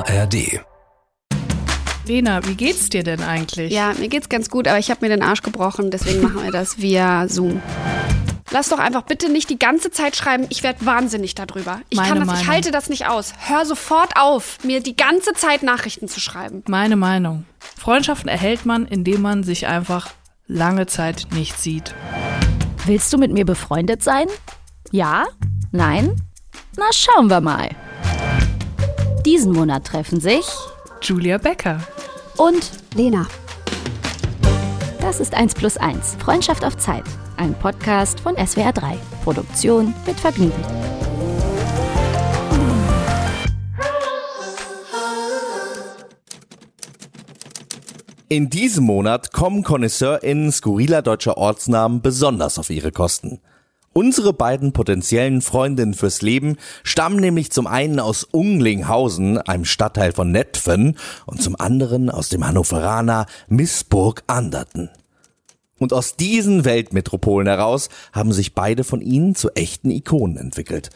ARD. Lena, wie geht's dir denn eigentlich? Ja, mir geht's ganz gut, aber ich habe mir den Arsch gebrochen, deswegen machen wir das via Zoom. Lass doch einfach bitte nicht die ganze Zeit schreiben, ich werde wahnsinnig darüber. Ich Meine kann das, ich Meinung. halte das nicht aus. Hör sofort auf, mir die ganze Zeit Nachrichten zu schreiben. Meine Meinung. Freundschaften erhält man, indem man sich einfach lange Zeit nicht sieht. Willst du mit mir befreundet sein? Ja? Nein? Na, schauen wir mal. Diesen Monat treffen sich Julia Becker. und Lena. das ist 1 plus 1. Freundschaft auf Zeit. Ein Podcast von SWR 3. Produktion mit Vergnügen. In diesem Monat kommen KonnoisseurInnen skurriler deutscher Ortsnamen besonders auf ihre Kosten. Unsere beiden potenziellen Freundinnen fürs Leben stammen nämlich zum einen aus Unglinghausen, einem Stadtteil von Netphen, und zum anderen aus dem Hannoveraner Missburg-Anderten. Und aus diesen Weltmetropolen heraus haben sich beide von ihnen zu echten Ikonen entwickelt.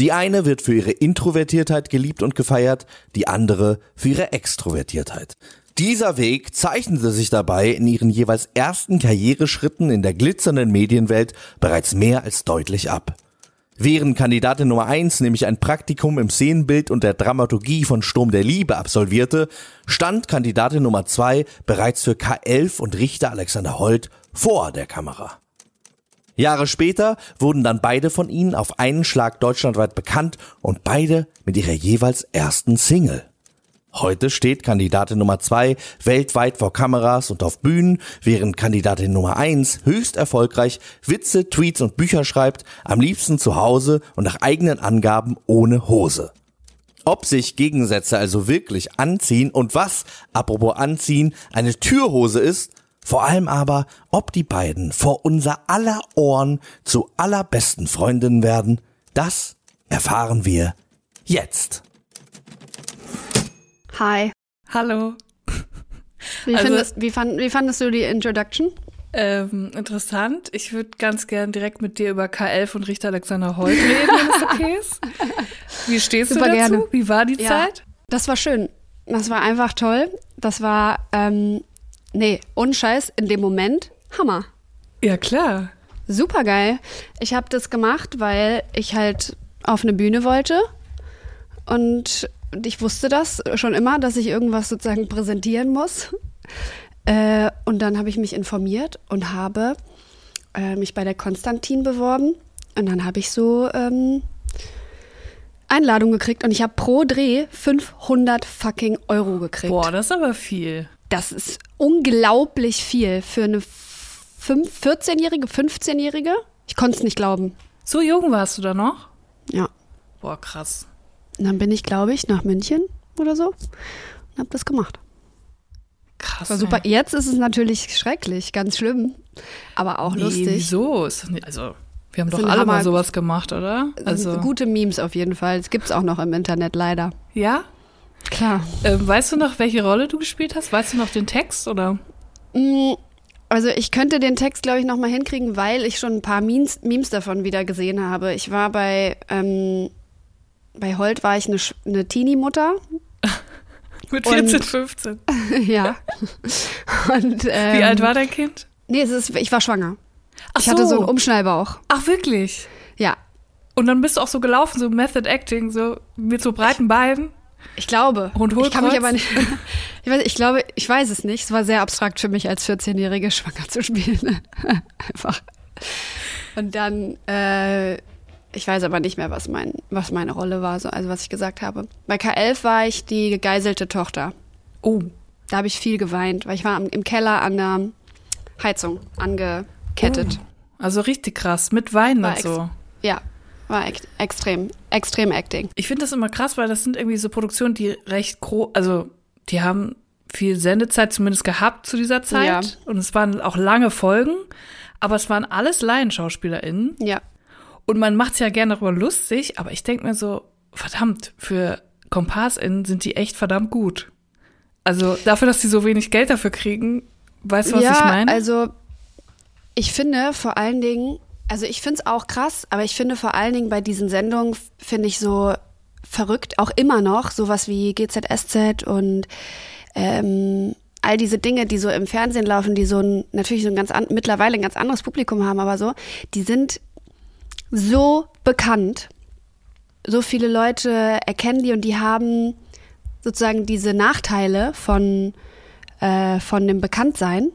Die eine wird für ihre Introvertiertheit geliebt und gefeiert, die andere für ihre Extrovertiertheit. Dieser Weg zeichnete sich dabei in ihren jeweils ersten Karriereschritten in der glitzernden Medienwelt bereits mehr als deutlich ab. Während Kandidatin Nummer eins nämlich ein Praktikum im Szenenbild und der Dramaturgie von Sturm der Liebe absolvierte, stand Kandidatin Nummer zwei bereits für K11 und Richter Alexander Holt vor der Kamera. Jahre später wurden dann beide von ihnen auf einen Schlag deutschlandweit bekannt und beide mit ihrer jeweils ersten Single. Heute steht Kandidatin Nummer zwei weltweit vor Kameras und auf Bühnen, während Kandidatin Nummer eins höchst erfolgreich Witze, Tweets und Bücher schreibt, am liebsten zu Hause und nach eigenen Angaben ohne Hose. Ob sich Gegensätze also wirklich anziehen und was, apropos anziehen, eine Türhose ist, vor allem aber, ob die beiden vor unser aller Ohren zu allerbesten Freundinnen werden, das erfahren wir jetzt. Hi. Hallo. Wie, Also- findest, wie, fand, wie fandest du die Introduction? Ähm, interessant. Ich würde ganz gern direkt mit dir über K11 und Richter Alexander Holt reden, wenn es okay ist. Wie stehst Super du dazu? gerne. Wie war die Ja. Zeit? Das war schön. Das war einfach toll. Das war, ähm, nee, unscheiß, in dem Moment, Hammer. Ja, klar. Super geil. Ich habe das gemacht, weil ich halt auf eine Bühne wollte und ich wusste das schon immer, dass ich irgendwas sozusagen präsentieren muss. Äh, und dann habe ich mich informiert und habe äh, mich bei der Konstantin beworben und dann habe ich so ähm, Einladung gekriegt und ich habe pro Dreh 500 fucking Euro gekriegt. Boah, das ist aber viel. Das ist unglaublich viel für eine fünf- 14-Jährige, 15-Jährige. Ich konnte es nicht glauben. So jung warst du da noch? Ja. Boah, krass. Und dann bin ich, glaube ich, nach München oder so und habe das gemacht. Krass. War super. Jetzt ist es natürlich schrecklich, ganz schlimm, aber auch Nee, lustig. Wieso? Also, wir haben doch alle mal sowas gemacht, oder? Also, Gute Memes auf jeden Fall. Das gibt's auch noch im Internet leider. ja? Klar. Ähm, weißt du noch, welche Rolle du gespielt hast? Weißt du noch den Text oder? Mm, Also ich könnte den Text, glaube ich, noch mal hinkriegen, weil ich schon ein paar Memes, Memes davon wieder gesehen habe. Ich war bei, ähm, bei Holt war ich eine, eine Teenie-Mutter. Mit Und- 14, 15. ja. Und, ähm, Wie alt war dein Kind? Nee, es ist, ich war schwanger. Ach ich hatte so einen Umschnallbauch. Ach, wirklich? Ja, Und dann bist du auch so gelaufen, so Method Acting, so mit so breiten Beinen. ich glaube. Und ich kann mich aber nicht. Ich, weiß, ich glaube, ich weiß es nicht. Es war sehr abstrakt für mich als 14-Jährige schwanger zu spielen. Einfach. Und dann, äh, ich weiß aber nicht mehr, was, mein, was meine Rolle war, so, also was ich gesagt habe. Bei K11 war ich die gegeißelte Tochter. Oh. Da habe ich viel geweint, weil ich war im Keller an der Heizung angekettet. Also richtig krass, mit Weinen War und so. Ja, war ex extrem, extrem Acting. Ich finde das immer krass, weil das sind irgendwie so Produktionen, die recht groß, also die haben viel Sendezeit zumindest gehabt zu dieser Zeit. Ja. Und es waren auch lange Folgen, aber es waren alles LaienschauspielerInnen. Ja. Und man macht es ja gerne darüber lustig, aber ich denke mir so, verdammt, für KompassInnen sind die echt verdammt gut. Also dafür, dass die so wenig Geld dafür kriegen, weißt du, was ja, ich meine? also ich finde vor allen Dingen, also ich finde es auch krass, aber ich finde vor allen Dingen bei diesen Sendungen, finde ich so, verrückt, auch immer noch, sowas wie GZSZ und ähm, all diese Dinge, die so im Fernsehen laufen, die so ein, natürlich so ein ganz an, mittlerweile ein ganz anderes Publikum haben, aber so, die sind so bekannt. So viele Leute erkennen die und die haben sozusagen diese Nachteile von, äh, von dem Bekanntsein.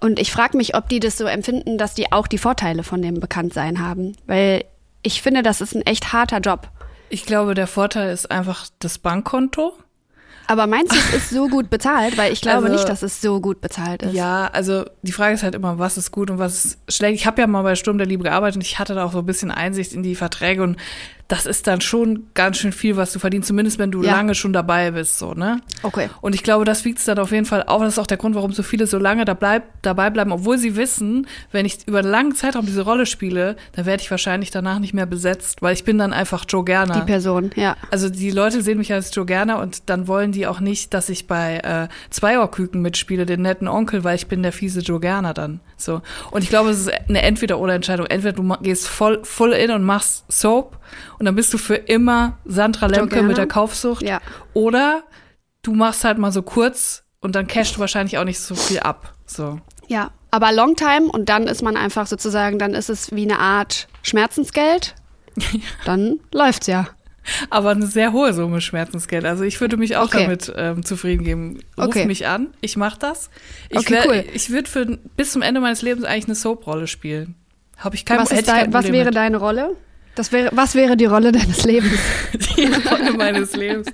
Und ich frage mich, ob die das so empfinden, dass die auch die Vorteile von dem Bekanntsein haben. Weil ich finde, das ist ein echt harter Job. Ich glaube, der Vorteil ist einfach das Bankkonto. Aber meinst du, es ist so gut bezahlt? Weil ich glaube Also- nicht, dass es so gut bezahlt ist. Ja, also die Frage ist halt immer, was ist gut und was ist schlecht. Ich habe ja mal bei Sturm der Liebe gearbeitet und ich hatte da auch so ein bisschen Einsicht in die Verträge und das ist dann schon ganz schön viel, was du verdienst, zumindest wenn du Ja. lange schon dabei bist, so, ne? Okay. Und ich glaube, das wiegt es dann auf jeden Fall auf. Das ist auch der Grund, warum so viele so lange da bleib, dabei bleiben, obwohl sie wissen, wenn ich über einen langen Zeitraum diese Rolle spiele, dann werde ich wahrscheinlich danach nicht mehr besetzt, weil ich bin dann einfach Joe Gerner. Die Person, ja. Also die Leute sehen mich als Joe Gerner und dann wollen die auch nicht, dass ich bei äh, Zweierküken mitspiele, den netten Onkel, weil ich bin der fiese Joe Gerner dann. So. Und ich glaube, es ist eine Entweder-oder-Entscheidung. Entweder du gehst voll, full in und machst Soap und dann bist du für immer Sandra Lemke mit der Kaufsucht. Ja. Oder du machst halt mal so kurz und dann cashst du wahrscheinlich auch nicht so viel ab. So. Ja. Aber Long Time und dann ist man einfach sozusagen, dann ist es wie eine Art Schmerzensgeld. Dann läuft's ja. Aber eine sehr hohe Summe Schmerzensgeld. Also ich würde mich auch Okay. damit ähm, zufrieden geben. Ruf Okay. mich an, ich mach das. Ich Okay, cool. Ich würde für bis zum Ende meines Lebens eigentlich eine Soap-Rolle spielen. Habe ich kein was, ist dein, was wäre deine Rolle? Das wäre, was wäre die Rolle deines Lebens? die Rolle meines Lebens?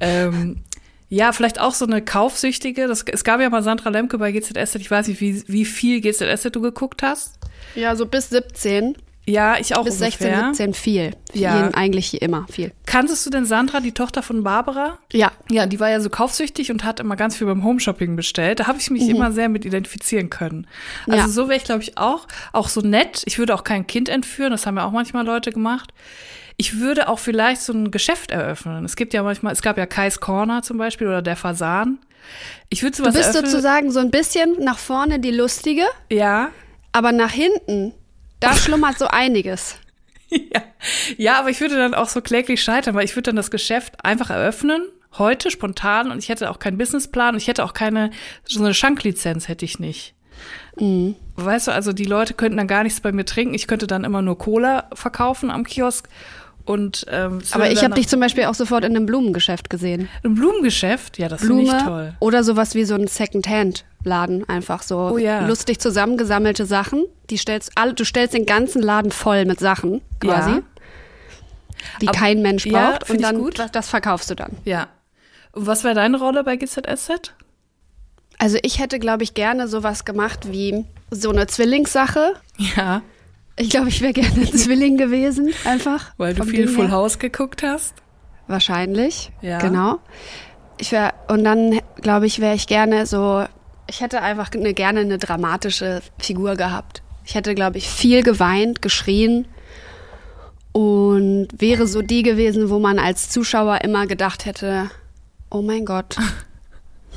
Ähm, ja, vielleicht auch so eine Kaufsüchtige. Das, es gab ja mal Sandra Lemke bei GZSZ. Ich weiß nicht, wie, wie viel GZSZ du geguckt hast. Ja, so bis 17, Ja, ich auch bis 16, ungefähr. 17 viel. Ja. Jeden, eigentlich immer viel. Kanntest du denn Sandra, die Tochter von Barbara? Ja. Ja, die war ja so kaufsüchtig und hat immer ganz viel beim Homeshopping bestellt. Da habe ich mich immer sehr mit identifizieren können. Also Mhm. Ja. so wäre ich, glaube ich, auch. Auch so nett. Ich würde auch kein Kind entführen, das haben ja auch manchmal Leute gemacht. Ich würde auch vielleicht so ein Geschäft eröffnen. Es gibt ja manchmal, es gab ja Kais Corner zum Beispiel oder der Fasan. Ich würde Du sowas bist eröffnen. sozusagen so ein bisschen nach vorne die Lustige, ja. aber nach hinten, da schlummert so einiges. ja. Ja, aber ich würde dann auch so kläglich scheitern, weil ich würde dann das Geschäft einfach eröffnen, heute spontan und ich hätte auch keinen Businessplan und ich hätte auch keine, so eine Schanklizenz hätte ich nicht. Mhm. Weißt du, also die Leute könnten dann gar nichts bei mir trinken, ich könnte dann immer nur Cola verkaufen am Kiosk und ähm, Aber ich habe dich zum Beispiel auch sofort in einem Blumengeschäft gesehen. im Blumengeschäft, ja, das finde ich toll. Oder sowas wie so ein Second-Hand-Laden, einfach so Oh ja. lustig zusammengesammelte Sachen. Die stellst alle, du stellst den ganzen Laden voll mit Sachen quasi, Ja. die Aber- kein Mensch ja, braucht. find und dann gut. das verkaufst du dann. Ja. Und was wäre deine Rolle bei GZSZ? Also ich hätte, glaube ich, gerne sowas gemacht wie so eine Zwillingssache. Ja, Ich glaube, ich wäre gerne Zwilling gewesen, einfach. weil du viel Full. House geguckt hast. Wahrscheinlich. Ja. Genau. Ich wär, und dann, glaube ich, wäre ich gerne so, ich hätte einfach eine, gerne eine dramatische Figur gehabt. Ich hätte, glaube ich, viel geweint, geschrien und wäre so die gewesen, wo man als Zuschauer immer gedacht hätte, oh mein Gott,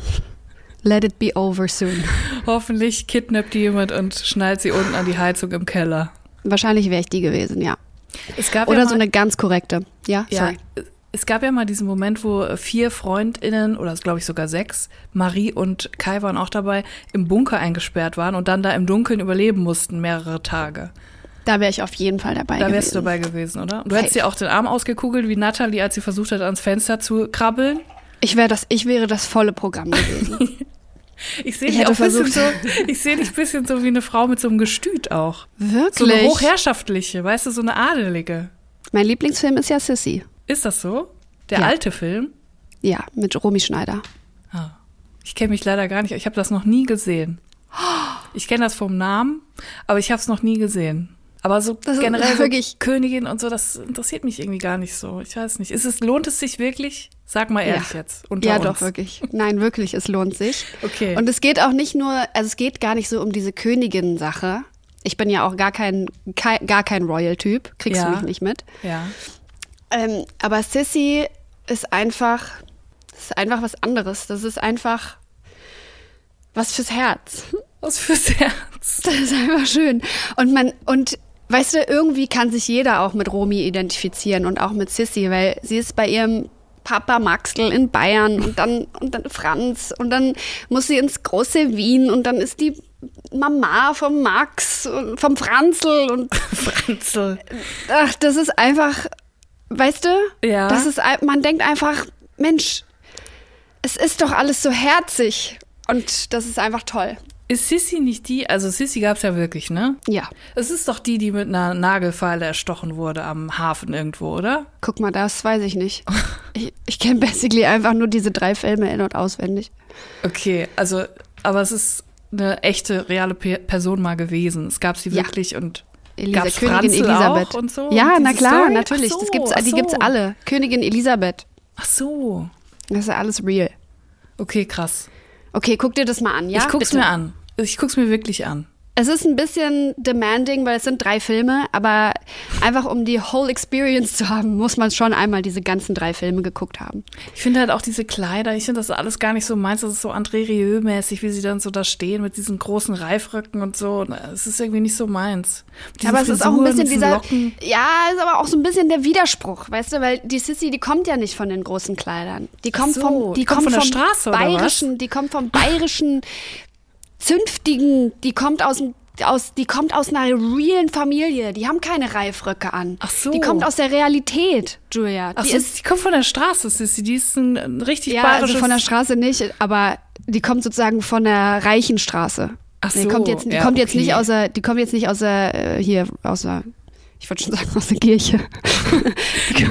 let it be over soon. Hoffentlich kidnappt die jemand und schnallt sie unten an die Heizung im Keller. Wahrscheinlich wäre ich die gewesen, ja. Es gab Oder ja so eine ganz korrekte. Ja, ja, sorry. es gab ja mal diesen Moment, wo vier FreundInnen, oder glaube ich sogar sechs, Marie und Kai waren auch dabei, im Bunker eingesperrt waren und dann da im Dunkeln überleben mussten, mehrere Tage. Da wäre ich auf jeden Fall dabei Da gewesen. wärst du dabei gewesen, oder? Du Safe. hättest dir auch den Arm ausgekugelt, wie Natalie, als sie versucht hat, ans Fenster zu krabbeln. Ich, wär das, ich wäre das volle Programm gewesen. Ich sehe Ich dich auch bisschen so, ich sehe dich ein bisschen so wie eine Frau mit so einem Gestüt auch. Wirklich? So eine hochherrschaftliche, weißt du, so eine adelige. Mein Lieblingsfilm ist ja Sissy. Ist das so? Der Ja. alte Film? Ja, mit Romy Schneider. Ah. Ich kenne mich leider gar nicht. Ich habe das noch nie gesehen. Ich kenne das vom Namen, aber ich habe es noch nie gesehen. Aber so Das ist generell so wirklich- Königin und so, das interessiert mich irgendwie gar nicht so. Ich weiß nicht. Ist es, lohnt es sich wirklich? Sag mal ehrlich Ja. jetzt. Unter ja, uns. doch, wirklich. Nein, wirklich, es lohnt sich. Okay. Und es geht auch nicht nur, also es geht gar nicht so um diese Königin-Sache. Ich bin ja auch gar kein, kein gar kein Royal-Typ, kriegst Ja. du mich nicht mit. ja. Ähm, aber Sissy ist einfach, das ist einfach was anderes. Das ist einfach was fürs Herz. Was fürs Herz. Das ist einfach schön. Und man, und weißt du, irgendwie kann sich jeder auch mit Romy identifizieren und auch mit Sissy, weil sie ist bei ihrem Papa Maxl in Bayern und dann, und dann Franz und dann muss sie ins große Wien und dann ist die Mama vom Max und vom Franzl und Franzl. ach, das ist einfach, weißt du, Ja. das ist, man denkt einfach, Mensch, es ist doch alles so herzig und das ist einfach toll. Ist Sissy nicht die, also Sissy gab's ja wirklich, ne? Ja, Es ist doch die, die mit einer Nagelfeile erstochen wurde am Hafen irgendwo, oder? guck mal, das weiß ich nicht. Ich, ich kenne basically einfach nur diese drei Filme in- und auswendig. Okay, also, aber es ist eine echte, reale Pe Person mal gewesen. Es gab sie Ja. wirklich und Elisa, Gab's Königin Franzl Elisabeth. und so? Ja, Und na klar, Story? natürlich. So, das gibt's, ach die so. gibt's alle. Königin Elisabeth. ach so. Das ist ja alles real. Okay, krass. Okay, guck dir das mal an, ja? ich guck's Bitte. mir an. Ich guck's mir wirklich an. Es ist ein bisschen demanding, weil es sind drei Filme, aber einfach um die whole experience zu haben, muss man schon einmal diese ganzen drei Filme geguckt haben. Ich finde halt auch diese Kleider, ich finde das alles gar nicht so meins. Das ist so André Rieu-mäßig, wie sie dann so da stehen mit diesen großen Reifröcken und so. Es ist irgendwie nicht so meins. Mit diesen aber es ist auch ein Frisuren, bisschen dieser, Locken. ja, ist aber auch so ein bisschen der Widerspruch, weißt du, weil die Sissy, die kommt ja nicht von den großen Kleidern. Die kommt so, vom, die, kommt kommt von der vom Straße, oder was? bayerischen, die kommt vom bayerischen zünftigen, die kommt aus dem aus, die kommt aus einer realen Familie. Die haben keine Reifröcke an. Ach so. Die kommt aus der Realität, Julia. Ach die so, ist die kommt von der Straße, Sissy. Die ist ein, richtig ja, bayerisches... also von der Straße nicht, aber die kommt sozusagen von der reichen Straße. Ach Die so, kommt jetzt, die ja, kommt jetzt okay. nicht aus der, die kommt jetzt nicht aus der, äh, hier, aus der, ich wollte schon sagen, aus der Kirche. Die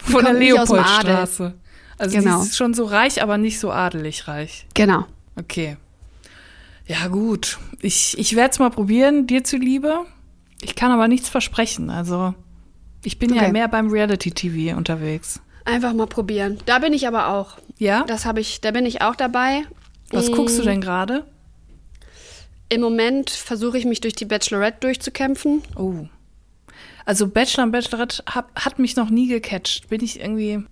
von der. Leopoldstraße. Also Genau. die ist schon so reich, aber nicht so adelig reich. Genau. Okay. Ja, gut. Ich, ich werde es mal probieren, dir zuliebe. Ich kann aber nichts versprechen. Also, ich bin ja Okay. mehr beim Reality-TV unterwegs. Einfach mal probieren. Da bin ich aber auch. Ja? Das habe ich, da bin ich auch dabei. Was Mm, guckst du denn gerade? Im Moment versuche ich mich durch die Bachelorette durchzukämpfen. Oh. Also Bachelor und Bachelorette hab, hat mich noch nie gecatcht. Bin ich irgendwie.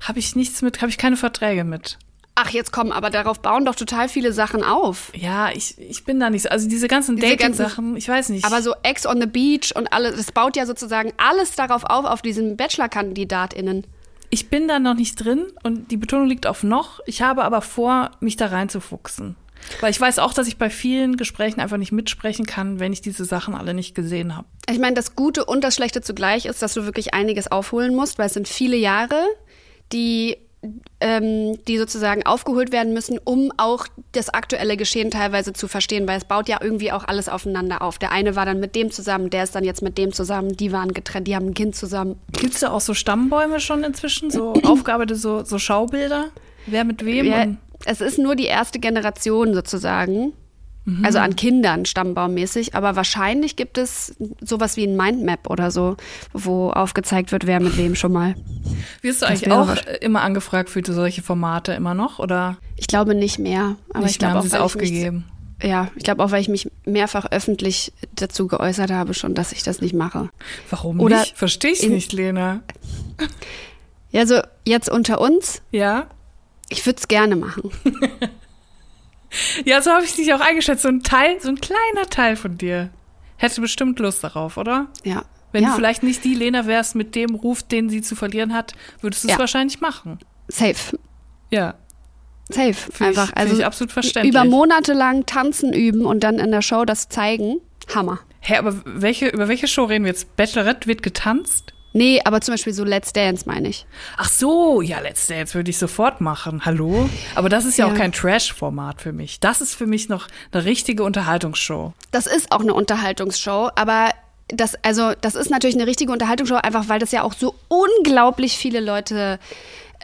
Habe ich nichts mit, habe ich keine Verträge mit. Ach, jetzt komm, aber darauf bauen doch total viele Sachen auf. Ja, ich, ich bin da nicht so. Also diese ganzen Diese ganzen- Dating-Sachen, ich weiß nicht. Aber so Ex on the Beach und alles, das baut ja sozusagen alles darauf auf, auf diesen Bachelor-KandidatInnen. Ich bin da noch nicht drin und die Betonung liegt auf noch. Ich habe aber vor, mich da reinzufuchsen. Weil ich weiß auch, dass ich bei vielen Gesprächen einfach nicht mitsprechen kann, wenn ich diese Sachen alle nicht gesehen habe. Ich meine, das Gute und das Schlechte zugleich ist, dass du wirklich einiges aufholen musst, weil es sind viele Jahre, die, ähm, die sozusagen aufgeholt werden müssen, um auch das aktuelle Geschehen teilweise zu verstehen, weil es baut ja irgendwie auch alles aufeinander auf. Der eine war dann mit dem zusammen, der ist dann jetzt mit dem zusammen, die waren getrennt, die haben ein Kind zusammen. Gibt es da auch so Stammbäume schon inzwischen? So aufgearbeitete so, so Schaubilder? Wer mit wem? Ja, es ist nur die erste Generation sozusagen. Also an Kindern stammbaummäßig, aber wahrscheinlich gibt es sowas wie ein Mindmap oder so, wo aufgezeigt wird, wer mit wem schon mal. wirst du Das eigentlich auch immer angefragt für solche Formate immer noch? Oder Ich glaube nicht mehr, aber nicht ich glaube auch, sie aufgegeben? Mich, ja, ich glaube auch, weil ich mich mehrfach öffentlich dazu geäußert habe, schon, dass ich das nicht mache. Warum Oder nicht? Verstehe ich nicht, Lena. Ja, so jetzt unter uns, Ja? ich würde es gerne machen. Ja, so habe ich dich auch eingeschätzt. So ein Teil, so ein kleiner Teil von dir hätte bestimmt Lust darauf, oder? Ja. Wenn ja, du vielleicht nicht die Lena wärst mit dem Ruf, den sie zu verlieren hat, würdest du es Ja. wahrscheinlich machen. safe. Ja. Safe. Find Einfach. ich, also ich absolut verständlich. über Monate lang tanzen üben und dann in der Show das zeigen. Hammer. Hä, aber welche, über welche Show reden wir jetzt? Bachelorette wird getanzt? Nee, aber zum Beispiel so Let's Dance meine ich. Ach so, ja, Let's Dance würde ich sofort machen. Hallo? Aber das ist ja, Ja. auch kein Trash-Format für mich. Das ist für mich noch eine richtige Unterhaltungsshow. Das ist auch eine Unterhaltungsshow, aber das, also, das ist natürlich eine richtige Unterhaltungsshow, einfach weil das ja auch so unglaublich viele Leute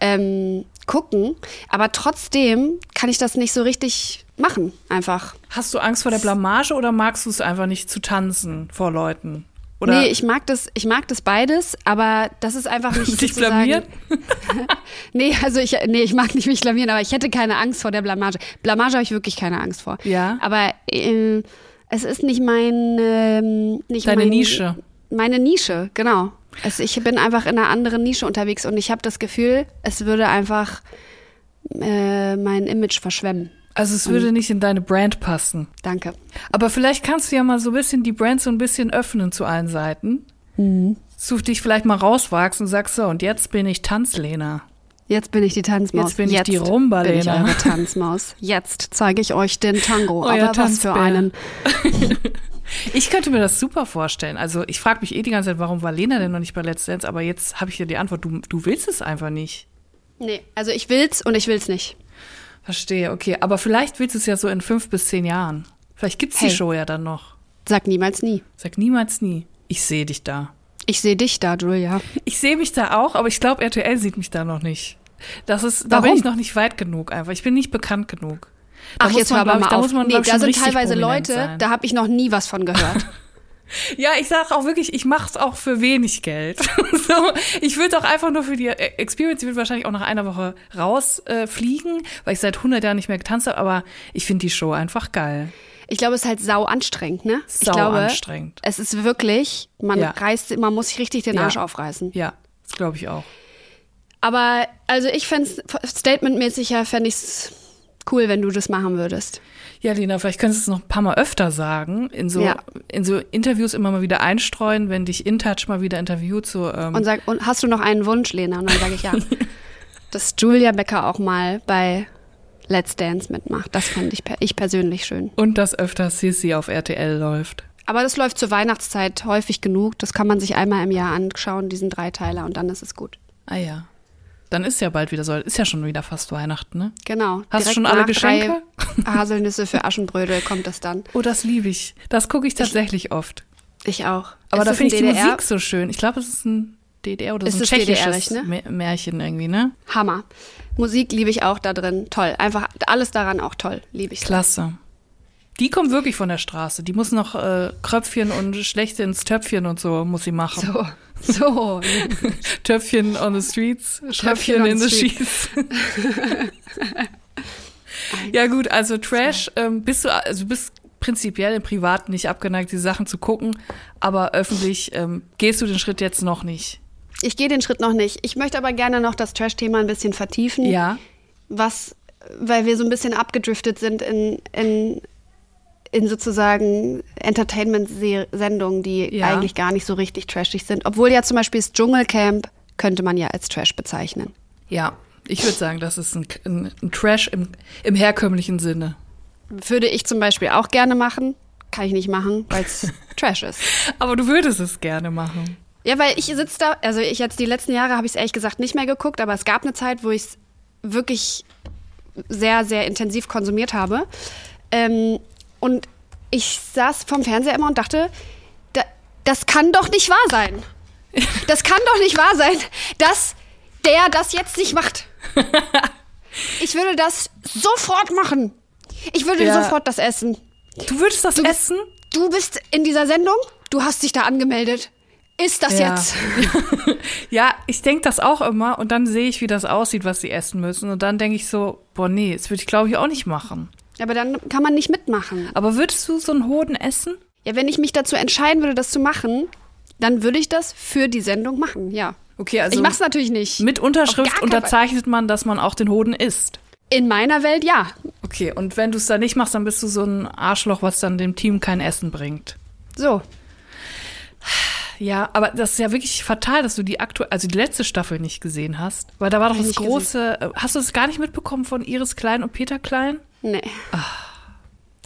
ähm, gucken. Aber trotzdem kann ich das nicht so richtig machen, einfach. Hast du Angst vor der Blamage oder magst du es einfach nicht zu tanzen vor Leuten? Oder nee, ich mag das, ich mag das beides, aber das ist einfach nicht dich sozusagen- blamieren? Nee, also ich, nee, ich mag nicht mich blamieren, aber ich hätte keine Angst vor der Blamage. Blamage habe ich wirklich keine Angst vor. Ja. Aber ähm, es ist nicht mein, ähm, nicht Deine mein, Nische. Meine Nische, genau. Also ich bin einfach in einer anderen Nische unterwegs und ich habe das Gefühl, es würde einfach äh, mein Image verschwemmen. Also es würde nicht in deine Brand passen. Danke. Aber vielleicht kannst du ja mal so ein bisschen die Brand so ein bisschen öffnen zu allen Seiten. Mhm. Such dich vielleicht mal rauswachsen und sagst so, und jetzt bin ich Tanzlena. Jetzt bin ich die Tanzmaus. Jetzt bin ich die Rumba-Lena. bin ich eure Tanzmaus. Jetzt zeige ich euch den Tango. Euer Aber was für einen. Ich könnte mir das super vorstellen. Also ich frage mich eh die ganze Zeit, warum war Lena denn noch nicht bei Let's Dance? Aber jetzt habe ich ja die Antwort, du, du willst es einfach nicht. Nee, also ich will's und ich will's nicht. Verstehe, okay. Aber vielleicht willst du es ja so in fünf bis zehn Jahren. Vielleicht gibt's Hey. die Show ja dann noch. Sag niemals nie. Sag niemals nie. Ich sehe dich da. Ich sehe dich da, Julia. Ich sehe mich da auch, aber ich glaube, RTL sieht mich da noch nicht. Das ist, da bin Warum? ich noch nicht weit genug einfach. Ich bin nicht bekannt genug. Da Ach, jetzt man, hör aber ich, mal da auf. muss man, nee, ich, da sind teilweise Leute, sein. da habe ich noch nie was von gehört. Ja, ich sag auch wirklich, ich mach's auch für wenig Geld. so, ich würde auch einfach nur für die äh, Experience, ich würde wahrscheinlich auch nach einer Woche rausfliegen, äh, weil ich seit 100 Jahren nicht mehr getanzt habe, aber ich finde die Show einfach geil. Ich glaube, es ist halt sau anstrengend, ne? ich Sau glaube, anstrengend. es ist wirklich, man Ja. reißt, man muss sich richtig den Ja. Arsch aufreißen. Ja, das glaube ich auch. Aber also ich fände statementmäßig ja, fände ich's cool, wenn du das machen würdest. Ja, Lena, vielleicht könntest du es noch ein paar Mal öfter sagen, in so, Ja. in so Interviews immer mal wieder einstreuen, wenn dich InTouch mal wieder interviewt, so, ähm, Und sag, und hast du noch einen Wunsch, Lena? Und dann sage ich ja. dass Julia Becker auch mal bei Let's Dance mitmacht. Das fand ich, per- ich persönlich schön. und dass öfter Sissy auf RTL läuft. Aber das läuft zur Weihnachtszeit häufig genug. Das kann man sich einmal im Jahr anschauen, diesen Dreiteiler, und dann ist es gut. Ah ja. Dann ist ja bald wieder so, ist ja schon wieder fast Weihnachten, ne? Genau. Hast du schon alle Geschenke? Haselnüsse für Aschenbrödel kommt das dann. Oh, das liebe ich. Das gucke ich tatsächlich oft. Ich auch. Aber Ist da finde ich ein die DDR? Musik so schön. Ich glaube, es ist ein DDR oder Ist so ein tschechisches ne? Mä- Märchen irgendwie, ne? Hammer. Musik liebe ich auch da drin. Toll. Einfach alles daran auch toll. Liebe ich. Klasse. Die kommt wirklich von der Straße. Die muss noch äh, Kröpfchen und Schlechte ins Töpfchen und so muss sie machen. So. So. Töpfchen on the streets, Tröpfchen on in the the sheets. ja gut, also Trash, ähm, bist du, also bist prinzipiell im Privaten nicht abgeneigt, die Sachen zu gucken, aber öffentlich ähm, gehst du den Schritt jetzt noch nicht. Ich gehe den Schritt noch nicht. Ich möchte aber gerne noch das Trash-Thema ein bisschen vertiefen. Ja. Was, weil wir so ein bisschen abgedriftet sind in, in, in sozusagen Entertainment-Sendungen, die Ja. eigentlich gar nicht so richtig trashig sind. Obwohl ja zum Beispiel das Dschungelcamp könnte man ja als Trash bezeichnen. Ja, ich würde sagen, das ist ein, ein, ein Trash im, im herkömmlichen Sinne. Würde ich zum Beispiel auch gerne machen. Kann ich nicht machen, weil es Trash ist. Aber du würdest es gerne machen. Ja, weil ich sitze da, also ich jetzt die letzten Jahre habe ich es ehrlich gesagt nicht mehr geguckt, aber es gab eine Zeit, wo ich es wirklich sehr, sehr intensiv konsumiert habe. Ähm, und ich saß vom Fernseher immer und dachte, da, das kann doch nicht wahr sein. Das kann doch nicht wahr sein, dass der das jetzt nicht macht. Ich würde das sofort machen. Ich würde Ja. sofort das essen. Du würdest das essen? Du bist in dieser Sendung, du hast dich da angemeldet. Ist das Ja. jetzt? Ja, ich denke das auch immer und dann sehe ich, wie das aussieht, was sie essen müssen. Und dann denke ich so, boah, nee, das würde ich glaube ich auch nicht machen. Aber dann kann man nicht mitmachen. Aber würdest du so einen Hoden essen? Ja, wenn ich mich dazu entscheiden würde, das zu machen, dann würde ich das für die Sendung machen, ja. Okay, also ich mach's natürlich nicht. mit Unterschrift unterzeichnet man, dass man auch den Hoden isst. In meiner Welt ja. Okay, und wenn du es dann nicht machst, dann bist du so ein Arschloch, was dann dem Team kein Essen bringt. So. Ja, aber das ist ja wirklich fatal, dass du die aktuelle, also die letzte Staffel nicht gesehen hast. Weil da war doch das große, äh, hast du es gar nicht mitbekommen von Iris Klein und Peter Klein? Nee.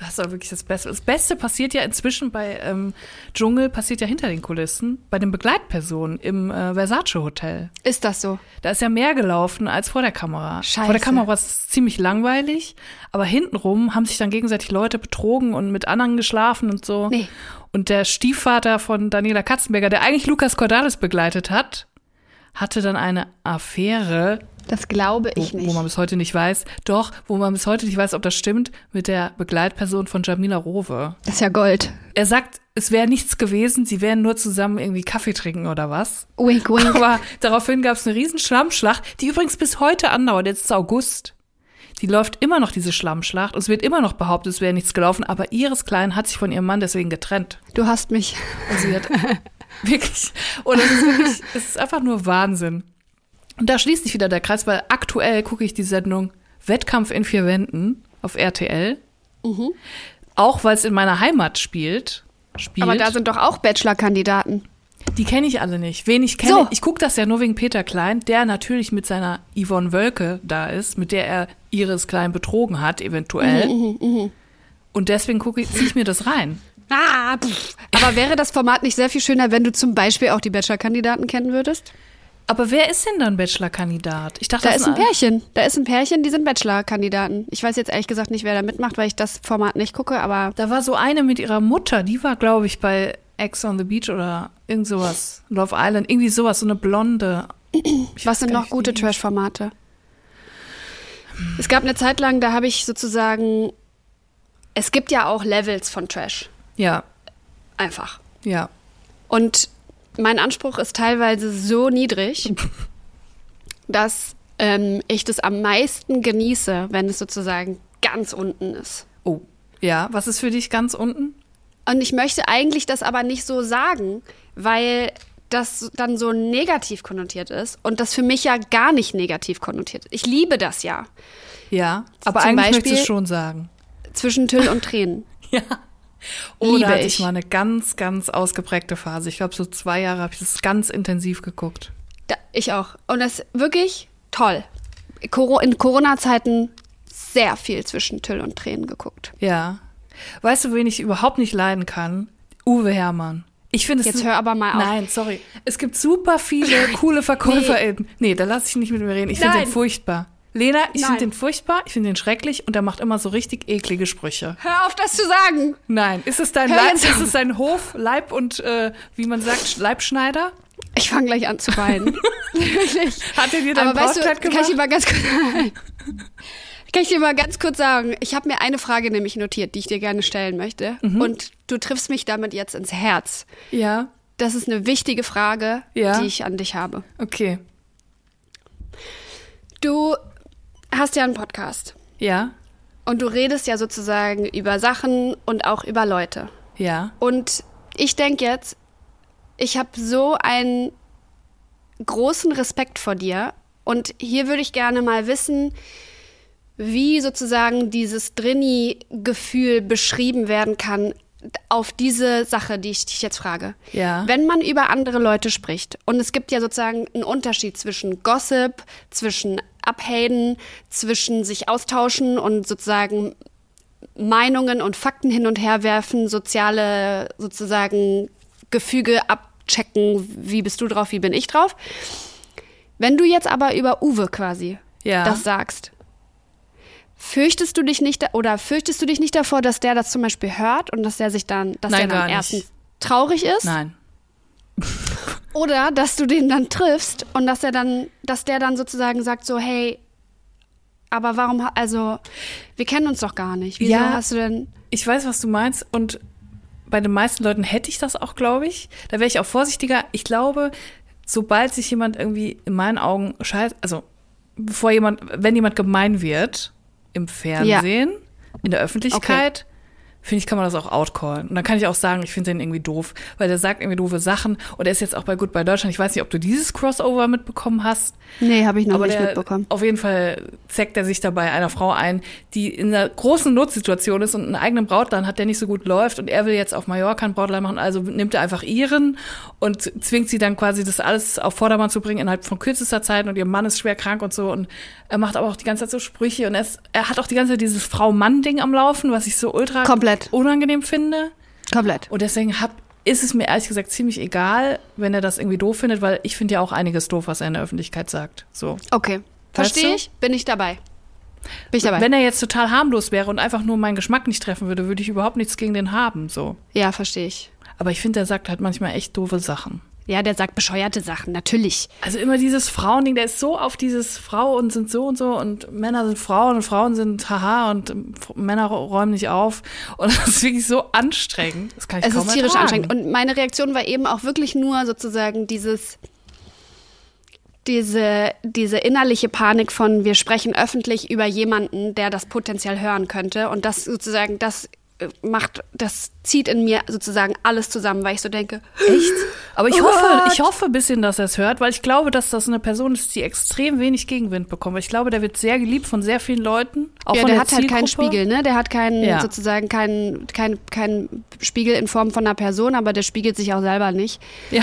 Das ist doch wirklich das Beste. Das Beste passiert ja inzwischen bei ähm, Dschungel, passiert ja hinter den Kulissen, bei den Begleitpersonen im äh, Versace Hotel. Ist das so? Da ist ja mehr gelaufen als vor der Kamera. Scheiße. Vor der Kamera war es ziemlich langweilig, aber hintenrum haben sich dann gegenseitig Leute betrogen und mit anderen geschlafen und so. Nee. Und der Stiefvater von Daniela Katzenberger, der eigentlich Lukas Cordalis begleitet hat, hatte dann eine Affäre, Das glaube wo, ich wo nicht. man bis heute nicht weiß, doch, wo man bis heute nicht weiß, ob das stimmt, mit der Begleitperson von Jamila Rowe. Das ist ja Gold. Er sagt, es wäre nichts gewesen, sie wären nur zusammen irgendwie Kaffee trinken oder was. Wink, wink. Aber daraufhin gab es eine riesen Schlammschlacht, die übrigens bis heute andauert. Jetzt ist August. Die läuft immer noch, diese Schlammschlacht. Und es wird immer noch behauptet, es wäre nichts gelaufen. Aber Iris Klein hat sich von ihrem Mann deswegen getrennt. Du hast mich. Und sie hat wirklich, und es ist wirklich, es ist einfach nur Wahnsinn. Und da schließt sich wieder der Kreis, weil aktuell gucke ich die Sendung Wettkampf in vier Wänden. auf RTL. Auch weil es in meiner Heimat spielt. spielt. Aber da sind doch auch Bachelor-Kandidaten. Die kenne ich alle nicht. Wen ich kenne, So. ich gucke das ja nur wegen Peter Klein, der natürlich mit seiner Yvonne Wölke da ist, mit der er Iris Klein betrogen hat, eventuell. Mhm, Und deswegen gucke ich, ziehe ich mir das rein. Ah, pff. Aber wäre das Format nicht sehr viel schöner, wenn du zum Beispiel auch die Bachelor-Kandidaten kennen würdest? Aber wer ist denn dann Bachelor-Kandidat? Ich dachte, Da ist ein Pärchen. Da ist ein Pärchen, die sind Bachelor-Kandidaten. Ich weiß jetzt ehrlich gesagt nicht, wer da mitmacht, weil ich das Format nicht gucke, aber Da war so eine mit ihrer Mutter, die war, glaube ich, bei Ex on the Beach oder irgend sowas. Love Island, irgendwie sowas, so eine blonde. Ich was sind noch gute Trash-Formate? Es gab eine Zeit lang, da habe ich sozusagen. Es gibt ja auch Levels von Trash. Ja, Einfach. ja. Und mein Anspruch ist teilweise so niedrig, dass ähm, ich das am meisten genieße, wenn es sozusagen ganz unten ist. Oh, ja. Was ist für dich ganz unten? Und ich möchte eigentlich das aber nicht so sagen, weil das dann so negativ konnotiert ist und das für mich ja gar nicht negativ konnotiert ist. Ich liebe das ja. Ja, aber Zum eigentlich möchtest du Beispiel- es schon sagen. Zwischen Tüll und Tränen. Ja. Oder Liebe hatte ich. ich mal eine ganz, ganz ausgeprägte Phase. Ich glaube, so zwei Jahre habe ich das ganz intensiv geguckt. Da, ich auch. Und das ist wirklich toll. In Corona-Zeiten sehr viel zwischen Tüll und Tränen geguckt. Ja. Weißt du, wen ich überhaupt nicht leiden kann? Uwe Hermann. Ich finde es. Jetzt hör aber mal auf. Nein, sorry. Es gibt super viele coole VerkäuferInnen. Nee, da lasse ich nicht mit mir reden. Ich finde den furchtbar. Lena, ich finde den furchtbar, ich finde den schrecklich und er macht immer so richtig eklige Sprüche. Hör auf, das zu sagen. Nein, ist es dein Leib, ist es dein Hof, Leib und äh, wie man sagt, Leibschneider? Ich fange gleich an zu weinen. Hat er dir dein Aber weißt du, Brautkleid kann ich dir gemacht? mal ganz kurz, kann ich dir mal ganz kurz sagen, ich habe mir eine Frage nämlich notiert, die ich dir gerne stellen möchte. Mhm. Und du triffst mich damit jetzt ins Herz. Ja, Das ist eine wichtige Frage, Ja. die ich an dich habe. okay. Du hast ja einen Podcast Ja, und du redest ja sozusagen über Sachen und auch über Leute. ja, Und ich denke jetzt, ich habe so einen großen Respekt vor dir. Und hier würde ich gerne mal wissen, wie sozusagen dieses Drini-Gefühl beschrieben werden kann auf diese Sache, die ich dich jetzt frage. Ja. Wenn man über andere Leute spricht und es gibt ja sozusagen einen Unterschied zwischen Gossip, zwischen Abhaten, zwischen sich austauschen und sozusagen Meinungen und Fakten hin und her werfen, soziale sozusagen Gefüge abchecken, wie bist du drauf, wie bin ich drauf. Wenn du jetzt aber über Uwe quasi Ja. das sagst, fürchtest du dich nicht oder fürchtest du dich nicht davor, dass der das zum Beispiel hört und dass der sich dann, dass Nein, der dann erstens traurig ist nein. oder dass du den dann triffst und dass er dann, dass der dann sozusagen sagt so, hey, aber warum, also wir kennen uns doch gar nicht. Wieso Ja. hast du denn? Ich weiß, was du meinst und bei den meisten Leuten hätte ich das auch, glaube ich. Da wäre ich auch vorsichtiger. Ich glaube, sobald sich jemand irgendwie in meinen Augen scheiß, also bevor jemand, wenn jemand gemein wird im Fernsehen, in der Öffentlichkeit, finde ich, kann man das auch outcallen. Und dann kann ich auch sagen, ich finde den irgendwie doof, weil der sagt irgendwie doofe Sachen und er ist jetzt auch bei Goodbye Deutschland. Ich weiß nicht, ob du dieses Crossover mitbekommen hast. Nee, habe ich noch Aber nicht der, mitbekommen. auf jeden Fall zeckt er sich dabei einer Frau ein, die in einer großen Notsituation ist und einen eigenen Brautladen hat, der nicht so gut läuft und er will jetzt auf Mallorca einen Brautladen machen, also nimmt er einfach ihren und zwingt sie dann quasi das alles auf Vordermann zu bringen innerhalb von kürzester Zeit und ihr Mann ist schwer krank und so und er macht aber auch die ganze Zeit so Sprüche und er, ist, er hat auch die ganze Zeit dieses Frau-Mann-Ding am Laufen, was ich so ultra Komplett. Unangenehm finde. Komplett. Und deswegen hab, ist es mir ehrlich gesagt ziemlich egal, wenn er das irgendwie doof findet, weil ich finde ja auch einiges doof, was er in der Öffentlichkeit sagt. So. Okay. Verstehe ich, bin ich dabei. Bin ich dabei. Wenn er jetzt total harmlos wäre und einfach nur meinen Geschmack nicht treffen würde, würde ich überhaupt nichts gegen den haben. So. ja, verstehe ich. Aber ich finde, er sagt halt manchmal echt doofe Sachen. Ja, der sagt bescheuerte Sachen, natürlich. Also immer dieses Frauending, der ist so auf dieses Frau und sind so und so und Männer sind Frauen und Frauen sind haha und Männer räumen nicht auf. Und das ist wirklich so anstrengend. Das kann ich Es kaum ist tierisch ertragen. anstrengend. Und meine Reaktion war eben auch wirklich nur sozusagen dieses, diese, diese innerliche Panik von, wir sprechen öffentlich über jemanden, der das potenziell hören könnte. Und das sozusagen, das macht, das zieht in mir sozusagen alles zusammen, weil ich so denke, Echt? Aber ich Oh hoffe, Gott. ich hoffe ein bisschen, dass er es hört, weil ich glaube, dass das eine Person ist, die extrem wenig Gegenwind bekommt. Ich glaube, der wird sehr geliebt von sehr vielen Leuten. Auch ja, der der hat halt keinen Zielgruppe. Spiegel, ne? Der hat keinen, Ja. sozusagen keinen, keinen, keinen Spiegel in Form von einer Person, aber der spiegelt sich auch selber nicht. Ja.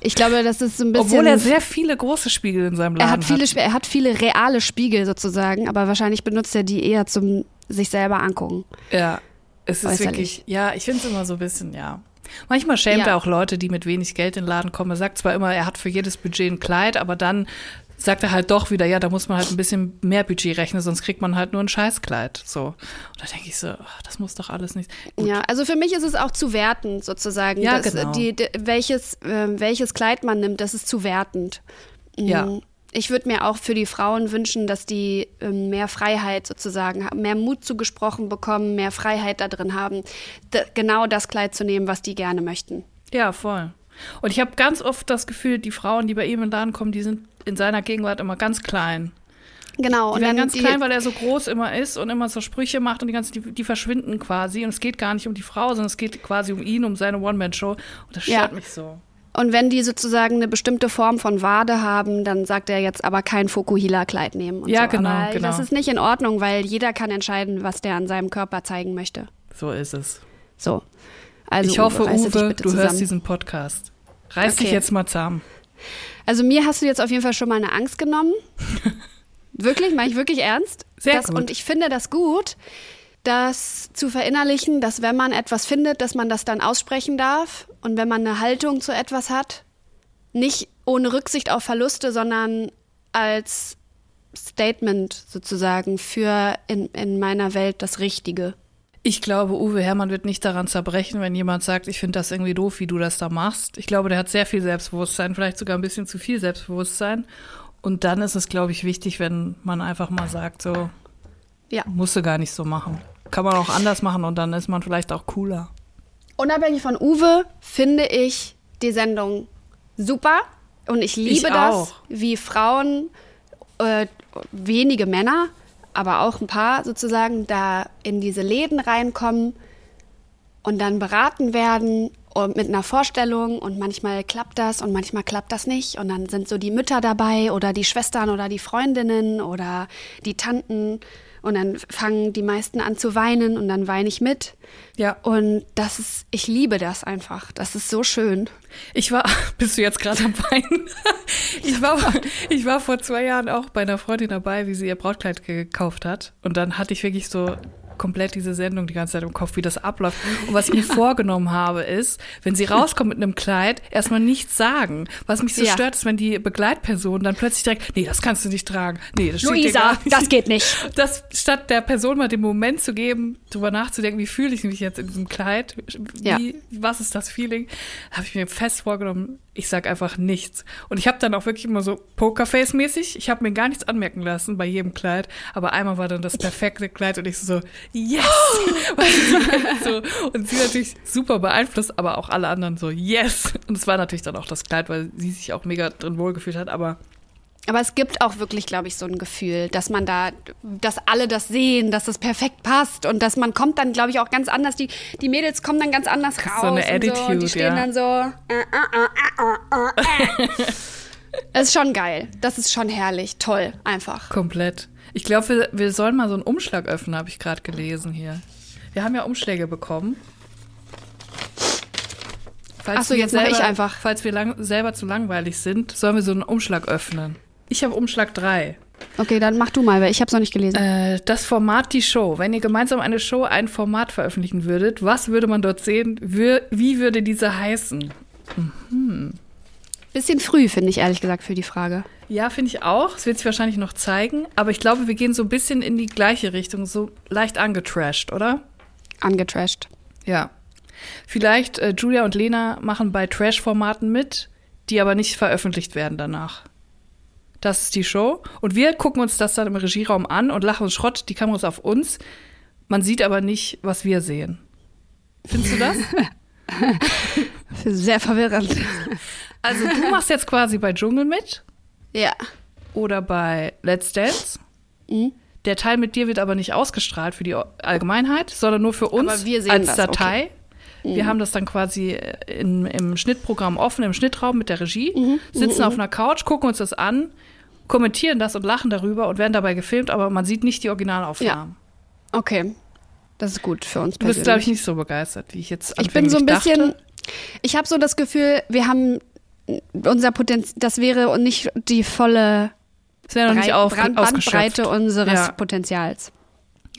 Ich glaube, das ist so ein bisschen. Obwohl er sehr viele große Spiegel in seinem Laden er hat viele, hat. Er hat viele reale Spiegel sozusagen, aber wahrscheinlich benutzt er die eher zum sich selber angucken. Ja, es ist wirklich, ja, ich finde es immer so ein bisschen, ja. Manchmal schämt Ja. er auch Leute, die mit wenig Geld in den Laden kommen. Er sagt zwar immer, er hat für jedes Budget ein Kleid, aber dann sagt er halt doch wieder, ja, da muss man halt ein bisschen mehr Budget rechnen, sonst kriegt man halt nur ein Scheißkleid. So. Und da denke ich so, ach, das muss doch alles nicht. Gut. Ja, also für mich ist es auch zu wertend sozusagen. Ja, dass, genau. die, die, welches, ähm, welches Kleid man nimmt, das ist zu wertend. Mm, Ja. Ich würde mir auch für die Frauen wünschen, dass die ähm, mehr Freiheit sozusagen haben, mehr Mut zugesprochen bekommen, mehr Freiheit da drin haben, genau das Kleid zu nehmen, was die gerne möchten. Ja, voll. Und ich habe ganz oft das Gefühl, die Frauen, die bei ihm in den Laden kommen, die sind in seiner Gegenwart immer ganz klein. Genau. Die werden ganz die, klein, weil er so groß immer ist und immer so Sprüche macht und die ganzen, die, die verschwinden quasi. Und es geht gar nicht um die Frau, sondern es geht quasi um ihn, um seine One-Man-Show. Und das Ja. stört mich so. Und wenn die sozusagen eine bestimmte Form von Wade haben, dann sagt er jetzt aber kein Fokuhila-Kleid nehmen. Und Ja, so. genau, aber genau. Das ist nicht in Ordnung, weil jeder kann entscheiden, was der an seinem Körper zeigen möchte. So ist es. So. Also, ich hoffe, dich Uwe, bitte du zusammen. hörst diesen Podcast. Reiß dich Okay. jetzt mal zusammen. Also mir hast du jetzt auf jeden Fall schon mal eine Angst genommen. wirklich, meine ich wirklich ernst. Sehr das, gut. Und ich finde das gut, das zu verinnerlichen, dass wenn man etwas findet, dass man das dann aussprechen darf. Und wenn man eine Haltung zu etwas hat, nicht ohne Rücksicht auf Verluste, sondern als Statement sozusagen für in, in meiner Welt das Richtige. Ich glaube, Uwe Hermann wird nicht daran zerbrechen, wenn jemand sagt, ich finde das irgendwie doof, wie du das da machst. Ich glaube, der hat sehr viel Selbstbewusstsein, vielleicht sogar ein bisschen zu viel Selbstbewusstsein. Und dann ist es, glaube ich, wichtig, wenn man einfach mal sagt, so, Ja. musst du gar nicht so machen. Kann man auch anders machen und dann ist man vielleicht auch cooler. Unabhängig von Uwe finde ich die Sendung super und ich liebe Ich das, wie Frauen, äh, wenige Männer, aber auch ein paar sozusagen, da in diese Läden reinkommen und dann beraten werden und mit einer Vorstellung und manchmal klappt das und manchmal klappt das nicht und dann sind so die Mütter dabei oder die Schwestern oder die Freundinnen oder die Tanten und dann fangen die meisten an zu weinen und dann weine ich mit. Ja. Und das ist, ich liebe das einfach. Das ist so schön. Ich war, bist du jetzt gerade am Weinen? Ich war, ich war vor zwei Jahren auch bei einer Freundin dabei, wie sie ihr Brautkleid gekauft hat. Und dann hatte ich wirklich so komplett diese Sendung die ganze Zeit im Kopf, wie das abläuft. Und was ich mir vorgenommen habe, ist, wenn sie rauskommt mit einem Kleid, erstmal nichts sagen. Was mich so Ja. stört, ist, wenn die Begleitperson dann plötzlich direkt, nee, das kannst du nicht tragen. Nee, das Luisa, das geht nicht. Das, statt der Person mal den Moment zu geben, drüber nachzudenken, wie fühle ich mich jetzt in diesem Kleid, wie, Ja. was ist das Feeling, habe ich mir fest vorgenommen, ich sag einfach nichts. Und ich habe dann auch wirklich immer so Pokerface-mäßig, ich habe mir gar nichts anmerken lassen bei jedem Kleid, aber einmal war dann das perfekte Kleid und ich so, yes! Du, so, und sie natürlich super beeinflusst, aber auch alle anderen so, yes! Und es war natürlich dann auch das Kleid, weil sie sich auch mega drin wohlgefühlt hat, aber Aber es gibt auch wirklich, glaube ich, so ein Gefühl, dass man da, dass alle das sehen, dass das perfekt passt und dass man kommt dann, glaube ich, auch ganz anders. Die, die Mädels kommen dann ganz anders raus. so eine und so, und Attitude, die stehen ja. dann so. Äh, äh, äh, äh, äh, äh. Es ist schon geil. Das ist schon herrlich. Toll. Einfach. Komplett. Ich glaube, wir, wir sollen mal so einen Umschlag öffnen, habe ich gerade gelesen hier. Wir haben ja Umschläge bekommen. Falls Ach so, wir jetzt mache ich selber- einfach. Falls wir lang, selber zu langweilig sind, sollen wir so einen Umschlag öffnen. Ich habe Umschlag 3. Okay, dann mach du mal, weil ich habe es noch nicht gelesen. Äh, das Format die Show. Wenn ihr gemeinsam eine Show, ein Format veröffentlichen würdet, was würde man dort sehen? Wür wie würde diese heißen? Bisschen früh, finde ich ehrlich gesagt, für die Frage. Ja, finde ich auch. Es wird sich wahrscheinlich noch zeigen. Aber ich glaube, wir gehen so ein bisschen in die gleiche Richtung, so leicht angetrashed, oder? Angetrashed. Ja. Vielleicht äh, Julia und Lena machen bei Trash-Formaten mit, die aber nicht veröffentlicht werden danach. Das ist die Show. Und wir gucken uns das dann im Regieraum an und lachen uns Schrott. Die Kamera ist auf uns. Man sieht aber nicht, was wir sehen. Findest du das? Sehr verwirrend. Also du machst jetzt quasi bei Dschungel mit ja. oder bei Let's Dance. Mhm. Der Teil mit dir wird aber nicht ausgestrahlt für die Allgemeinheit, sondern nur für uns als das, Datei. Wir haben das dann quasi äh, in, im Schnittprogramm offen, im Schnittraum mit der Regie, Mhm, sitzen auf einer Couch, gucken uns das an, kommentieren das und lachen darüber und werden dabei gefilmt, aber man sieht nicht die Originalaufnahmen. Okay. Das ist gut für uns Du bist, glaube ich, nicht so begeistert, wie ich jetzt Ich bin so ein bisschen. dachte. Ich habe so das Gefühl, wir haben unser Potenzial, das wäre nicht die volle Es wäre noch nicht auf, Brand-. Bandbreite unseres Ja. Potenzials.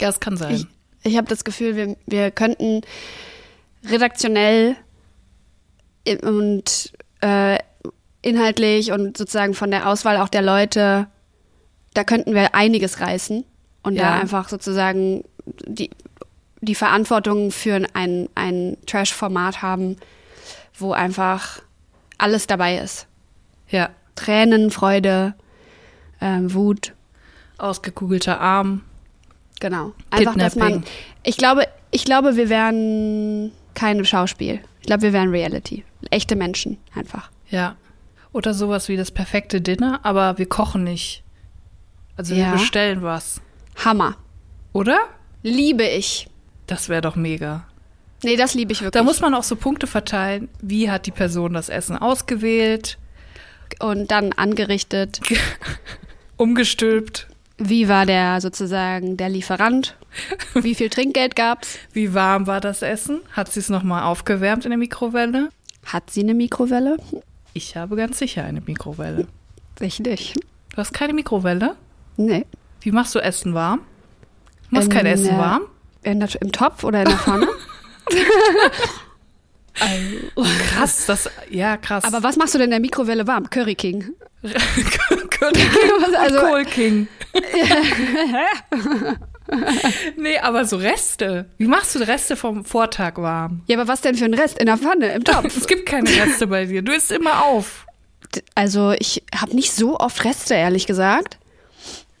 Ja, das kann sein. Ich, ich habe das Gefühl, wir, wir könnten redaktionell und äh, inhaltlich und sozusagen von der Auswahl auch der Leute, da könnten wir einiges reißen und da Ja. einfach sozusagen die, die Verantwortung für ein, ein Trash-Format haben, wo einfach alles dabei ist. ja, Tränen, Freude, ähm, Wut, ausgekugelter Arm. Genau. Einfach, dass man. Kidnapping. Ich glaube, ich glaube, wir wären kein Schauspiel. Ich glaube, wir wären Reality. Echte Menschen einfach. Ja. Oder sowas wie das perfekte Dinner, aber wir kochen nicht. Also wir Ja. bestellen was. Hammer. Oder? Liebe ich. Das wäre doch mega. Nee, das liebe ich wirklich. Da muss man auch so Punkte verteilen. Wie hat die Person das Essen ausgewählt, Und dann angerichtet. umgestülpt? Wie war der sozusagen der Lieferant? Wie viel Trinkgeld gab's? Wie warm war das Essen? Hat sie es nochmal aufgewärmt in der Mikrowelle? Hat sie eine Mikrowelle? Ich habe ganz sicher eine Mikrowelle. Ich nicht. Du hast keine Mikrowelle? Nee. Wie machst du Essen warm? Du machst In kein Essen der- warm? In der, Im Topf oder in der Pfanne? Krass, das, ja, krass. Aber was machst du denn in der Mikrowelle warm? Curry King. Curry Was, also, Kohl King. nee, aber so Reste. Wie machst du die Reste vom Vortag warm? ja, aber was denn für ein Rest? In der Pfanne, im Topf? Es gibt keine Reste bei dir. Du isst immer auf. Also ich habe nicht so oft Reste, ehrlich gesagt.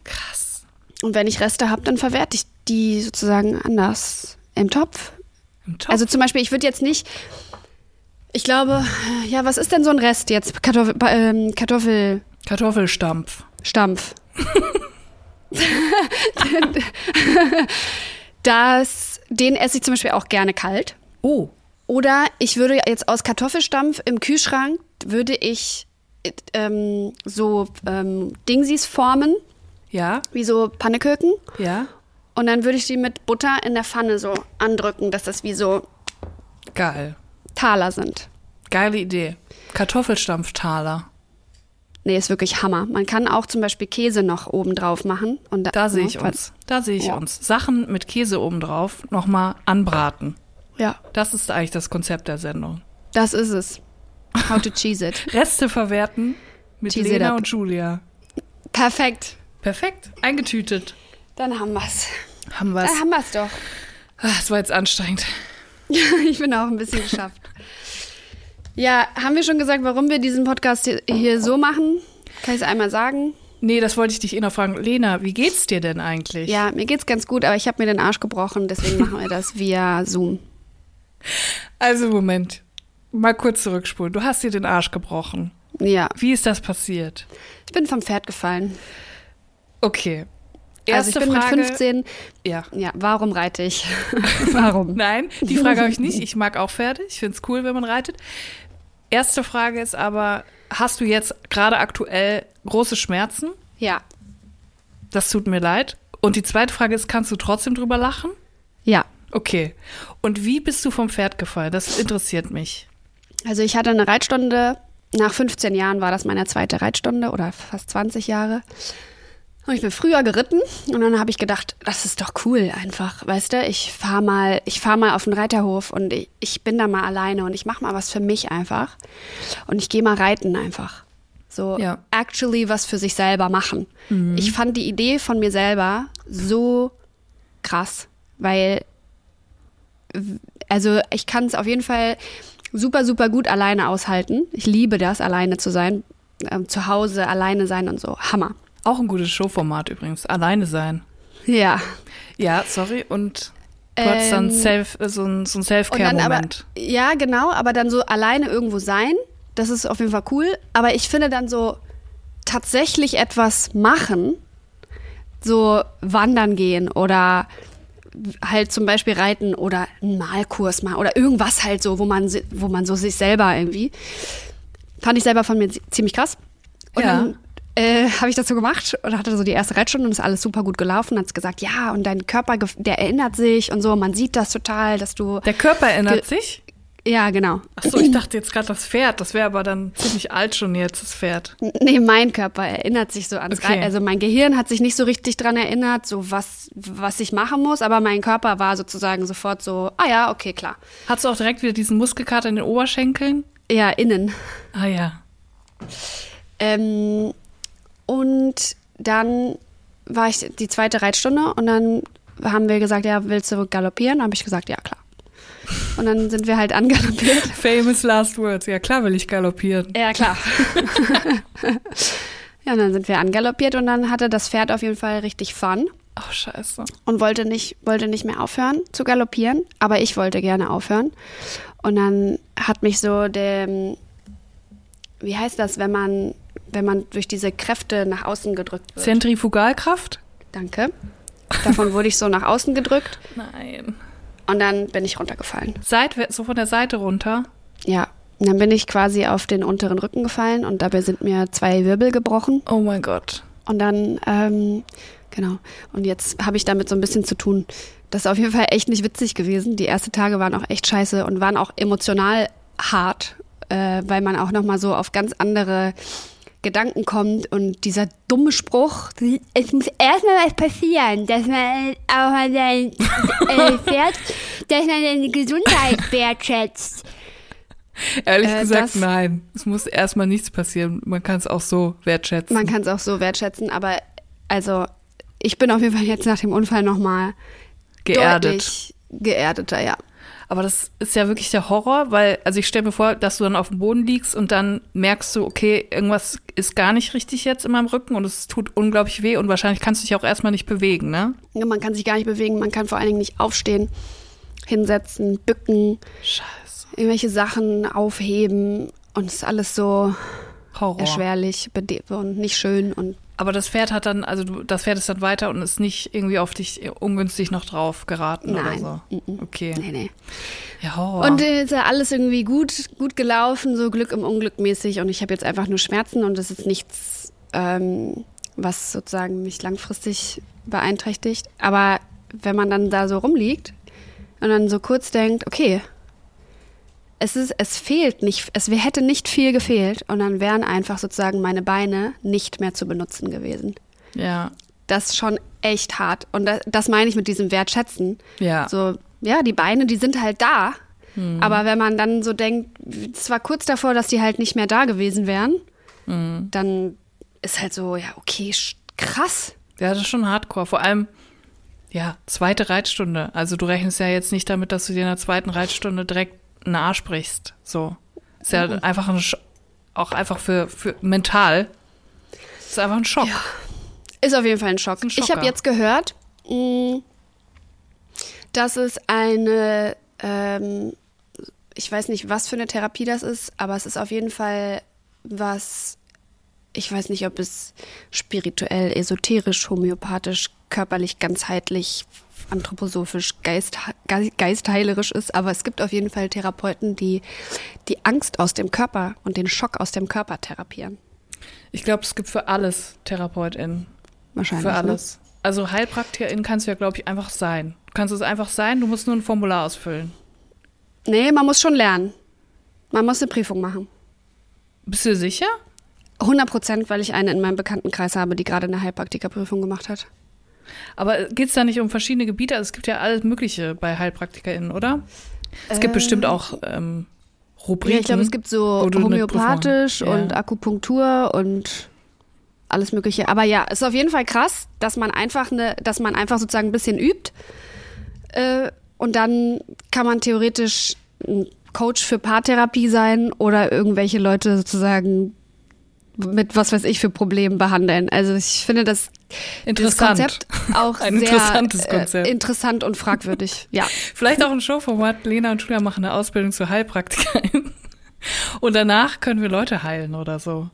Krass. Und wenn ich Reste habe, dann verwerte ich die sozusagen anders im Topf. Im Topf. Also zum Beispiel, ich würde jetzt nicht, ich glaube, ja, was ist denn so ein Rest jetzt? Kartoffel, ähm, Kartoffelstampf. Kartoffelstampf. das, den esse ich zum Beispiel auch gerne kalt. Oh. Oder ich würde jetzt aus Kartoffelstampf im Kühlschrank, würde ich äh, ähm, so ähm, Dingsies formen, Ja, wie so Pannekuchen. ja. Und dann würde ich die mit Butter in der Pfanne so andrücken, dass das wie so Geil. Taler sind. Geile Idee. Kartoffelstampftaler. Nee, ist wirklich Hammer. Man kann auch zum Beispiel Käse noch oben drauf machen. Und Da sehe ich uns. Da sehe ich Ja. uns. Sachen mit Käse obendrauf nochmal anbraten. Ja, Das ist eigentlich das Konzept der Sendung. das ist es. How to cheese it. Reste verwerten mit Cheese Lena und Julia. Perfekt. Perfekt. Eingetütet. Dann haben wir's. Haben wir Da es. haben wir's doch. Das war jetzt anstrengend. Ich bin auch ein bisschen geschafft. Ja, haben wir schon gesagt, warum wir diesen Podcast hier- so machen? Kann ich es einmal sagen? Nee, das wollte ich dich eh noch fragen. Lena, wie geht's dir denn eigentlich? Ja, mir geht's ganz gut, aber ich habe mir den Arsch gebrochen, deswegen machen wir das via Zoom. Also Moment. Mal kurz zurückspulen. Du hast dir den Arsch gebrochen. Ja, Wie ist das passiert? ich bin vom Pferd gefallen. Okay. Also Erste ich bin Frage. mit 15. Ja. Ja, warum reite ich? warum? Nein, die Frage habe ich nicht. Ich mag auch Pferde. Ich finde es cool, wenn man reitet. Erste Frage ist aber, hast du jetzt gerade aktuell große Schmerzen? Ja, Das tut mir leid. Und die zweite Frage ist, kannst du trotzdem drüber lachen? ja. Okay. Und wie bist du vom Pferd gefallen? Das interessiert mich. Also ich hatte eine Reitstunde. Nach 15 Jahren war das meine zweite Reitstunde oder fast 20 Jahre. Und ich bin früher geritten und dann habe ich gedacht, das ist doch cool einfach, weißt du? Ich fahr mal, ich fahr mal auf den Reiterhof und ich, ich bin da mal alleine und ich mache mal was für mich einfach und ich gehe mal reiten einfach. So Ja. actually was für sich selber machen. Ich fand die Idee von mir selber so krass, weil also ich kann es auf jeden Fall super, super gut alleine aushalten. Ich liebe das, alleine zu sein, ähm, zu Hause alleine sein und so. Hammer. Auch ein gutes Showformat übrigens. Alleine sein. Ja. Ja, sorry. Und du hattest dann Ähm, Self, äh, so ein, so ein Self-Care-Moment. ja, genau, aber dann so alleine irgendwo sein, das ist auf jeden Fall cool. Aber ich finde dann so tatsächlich etwas machen, so wandern gehen oder halt zum Beispiel reiten oder einen Malkurs machen oder irgendwas halt so, wo man, wo man so sich selber irgendwie. Fand ich selber von mir zi- ziemlich krass. Und Ja. dann äh, habe ich das so gemacht und hatte so die erste Reitstunde und ist alles super gut gelaufen. Hat gesagt, ja, und dein Körper, der erinnert sich und so, man sieht das total, dass du. Der Körper erinnert sich. Ja, genau. Achso, ich dachte jetzt gerade das Pferd. Das wäre aber dann ziemlich alt schon jetzt, das Pferd. Nee, mein Körper erinnert sich so ans Okay. Rei- Also mein Gehirn hat sich nicht so richtig dran erinnert, so was, was ich machen muss, aber mein Körper war sozusagen sofort so, ah ja, okay, klar. Hast du auch direkt wieder diesen Muskelkater in den Oberschenkeln? Ja, innen. Ah ja. Ähm, und dann war ich die zweite Reitstunde und dann haben wir gesagt, ja, willst du galoppieren? Habe ich gesagt, ja, klar. Und dann sind wir halt angaloppiert. Famous last words. Ja, klar will ich galoppieren. Ja, klar. ja, und dann sind wir angaloppiert und dann hatte das Pferd auf jeden Fall richtig Fun. Ach, scheiße. und wollte nicht, wollte nicht mehr aufhören zu galoppieren, aber ich wollte gerne aufhören. Und dann hat mich so der, wie heißt das, wenn man, wenn man durch diese Kräfte nach außen gedrückt wird? Zentrifugalkraft? Danke. Davon wurde ich so nach außen gedrückt Nein. und dann bin ich runtergefallen. Seitwärts, so von der Seite runter. Ja. Und dann bin ich quasi auf den unteren Rücken gefallen und dabei sind mir zwei Wirbel gebrochen. Oh mein Gott. Und dann, ähm, genau. Und jetzt habe ich damit so ein bisschen zu tun. Das ist auf jeden Fall echt nicht witzig gewesen. Die ersten Tage waren auch echt scheiße und waren auch emotional hart, äh, weil man auch nochmal so auf ganz andere Gedanken kommt und dieser dumme Spruch, es muss erstmal was passieren, dass man auch an sein äh, Pferd, dass man seine Gesundheit wertschätzt. Ehrlich Äh, gesagt, das- nein. Es muss erstmal nichts passieren. Man kann es auch so wertschätzen. Man kann es auch so wertschätzen, aber also ich bin auf jeden Fall jetzt nach dem Unfall nochmal Geerdet. deutlich geerdeter, ja. Aber das ist ja wirklich der Horror, weil, also ich stelle mir vor, dass du dann auf dem Boden liegst und dann merkst du, okay, irgendwas ist gar nicht richtig jetzt in meinem Rücken und es tut unglaublich weh und wahrscheinlich kannst du dich auch erstmal nicht bewegen, ne? Ja, Man kann sich gar nicht bewegen, man kann vor allen Dingen nicht aufstehen, hinsetzen, bücken, Scheiße. irgendwelche Sachen aufheben und es ist alles so Horror. erschwerlich und nicht schön und Aber das Pferd hat dann, also das Pferd ist dann weiter und ist nicht irgendwie auf dich ungünstig noch drauf geraten Nein. oder so. Okay. nee, nee. Ja, Horror. Und äh, ist ja alles irgendwie gut, gut gelaufen, so Glück im Unglück mäßig und ich habe jetzt einfach nur Schmerzen und es ist nichts, ähm, was sozusagen mich langfristig beeinträchtigt. Aber wenn man dann da so rumliegt und dann so kurz denkt, okay, es ist, es fehlt nicht, es hätte nicht viel gefehlt und dann wären einfach sozusagen meine Beine nicht mehr zu benutzen gewesen. ja. Das ist schon echt hart und das, das meine ich mit diesem Wertschätzen. Ja. So, ja, die Beine, die sind halt da. Aber wenn man dann so denkt, es war kurz davor, dass die halt nicht mehr da gewesen wären, dann ist halt so, ja, okay, krass. Ja, das ist schon hardcore. Vor allem, ja, zweite Reitstunde. Also du rechnest ja jetzt nicht damit, dass du dir in der zweiten Reitstunde direkt einen Arsch brichst. So. Ist ja einfach ein auch einfach für, für mental. Ist einfach ein Schock. Ist auf jeden Fall ein Schock. Ein ich habe jetzt gehört, mh, dass es eine, ähm, ich weiß nicht, was für eine Therapie das ist, aber es ist auf jeden Fall was, ich weiß nicht, ob es spirituell, esoterisch, homöopathisch, körperlich, ganzheitlich, anthroposophisch, geist, ge- geistheilerisch ist, aber es gibt auf jeden Fall Therapeuten, die die Angst aus dem Körper und den Schock aus dem Körper therapieren. Ich glaube, es gibt für alles TherapeutInnen. Wahrscheinlich. Für ne? alles. Also HeilpraktikerInnen kannst du ja, glaube ich, einfach sein. Du kannst es einfach sein, du musst nur ein Formular ausfüllen. Nee, man muss schon lernen. Man muss eine Prüfung machen. Bist du sicher? 100 Prozent, weil ich eine in meinem Bekanntenkreis habe, die gerade eine Heilpraktikerprüfung gemacht hat. Aber geht es da nicht um verschiedene Gebiete? Also es gibt ja alles Mögliche bei HeilpraktikerInnen, oder? Es gibt bestimmt auch ähm, Rubriken. Ja, ich glaube, es gibt so homöopathisch ja. und Akupunktur und alles Mögliche. Aber ja, es ist auf jeden Fall krass, dass man einfach eine, dass man einfach sozusagen ein bisschen übt. Äh, und dann kann man theoretisch ein Coach für Paartherapie sein oder irgendwelche Leute sozusagen mit was weiß ich für Problemen behandeln. Also ich finde das, Interessant. das Konzept auch Ein sehr interessantes Konzept. Äh, interessant und fragwürdig. Ja. Vielleicht auch ein Showformat. Lena und Julia machen eine Ausbildung zur Heilpraktikerin. Und danach können wir Leute heilen oder so.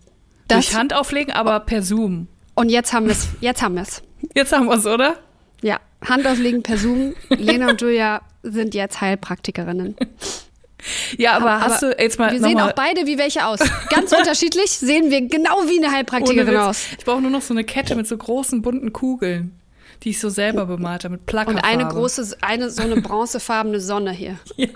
Das- Durch Hand auflegen, aber per Zoom. Und jetzt haben wir es. Jetzt haben wir es. Jetzt haben wir's, oder? Ja, Hand auflegen per Zoom. Lena und Julia sind jetzt Heilpraktikerinnen. Ja, aber, hast du jetzt mal Wir sehen mal, auch beide wie welche aus. Ganz unterschiedlich sehen wir genau wie eine Heilpraktikerin aus. Ich brauche nur noch so eine Kette mit so großen bunten Kugeln, die ich so selber bemalt habe mit Plackerfarbe. Und eine große, eine so eine bronzefarbene Sonne hier.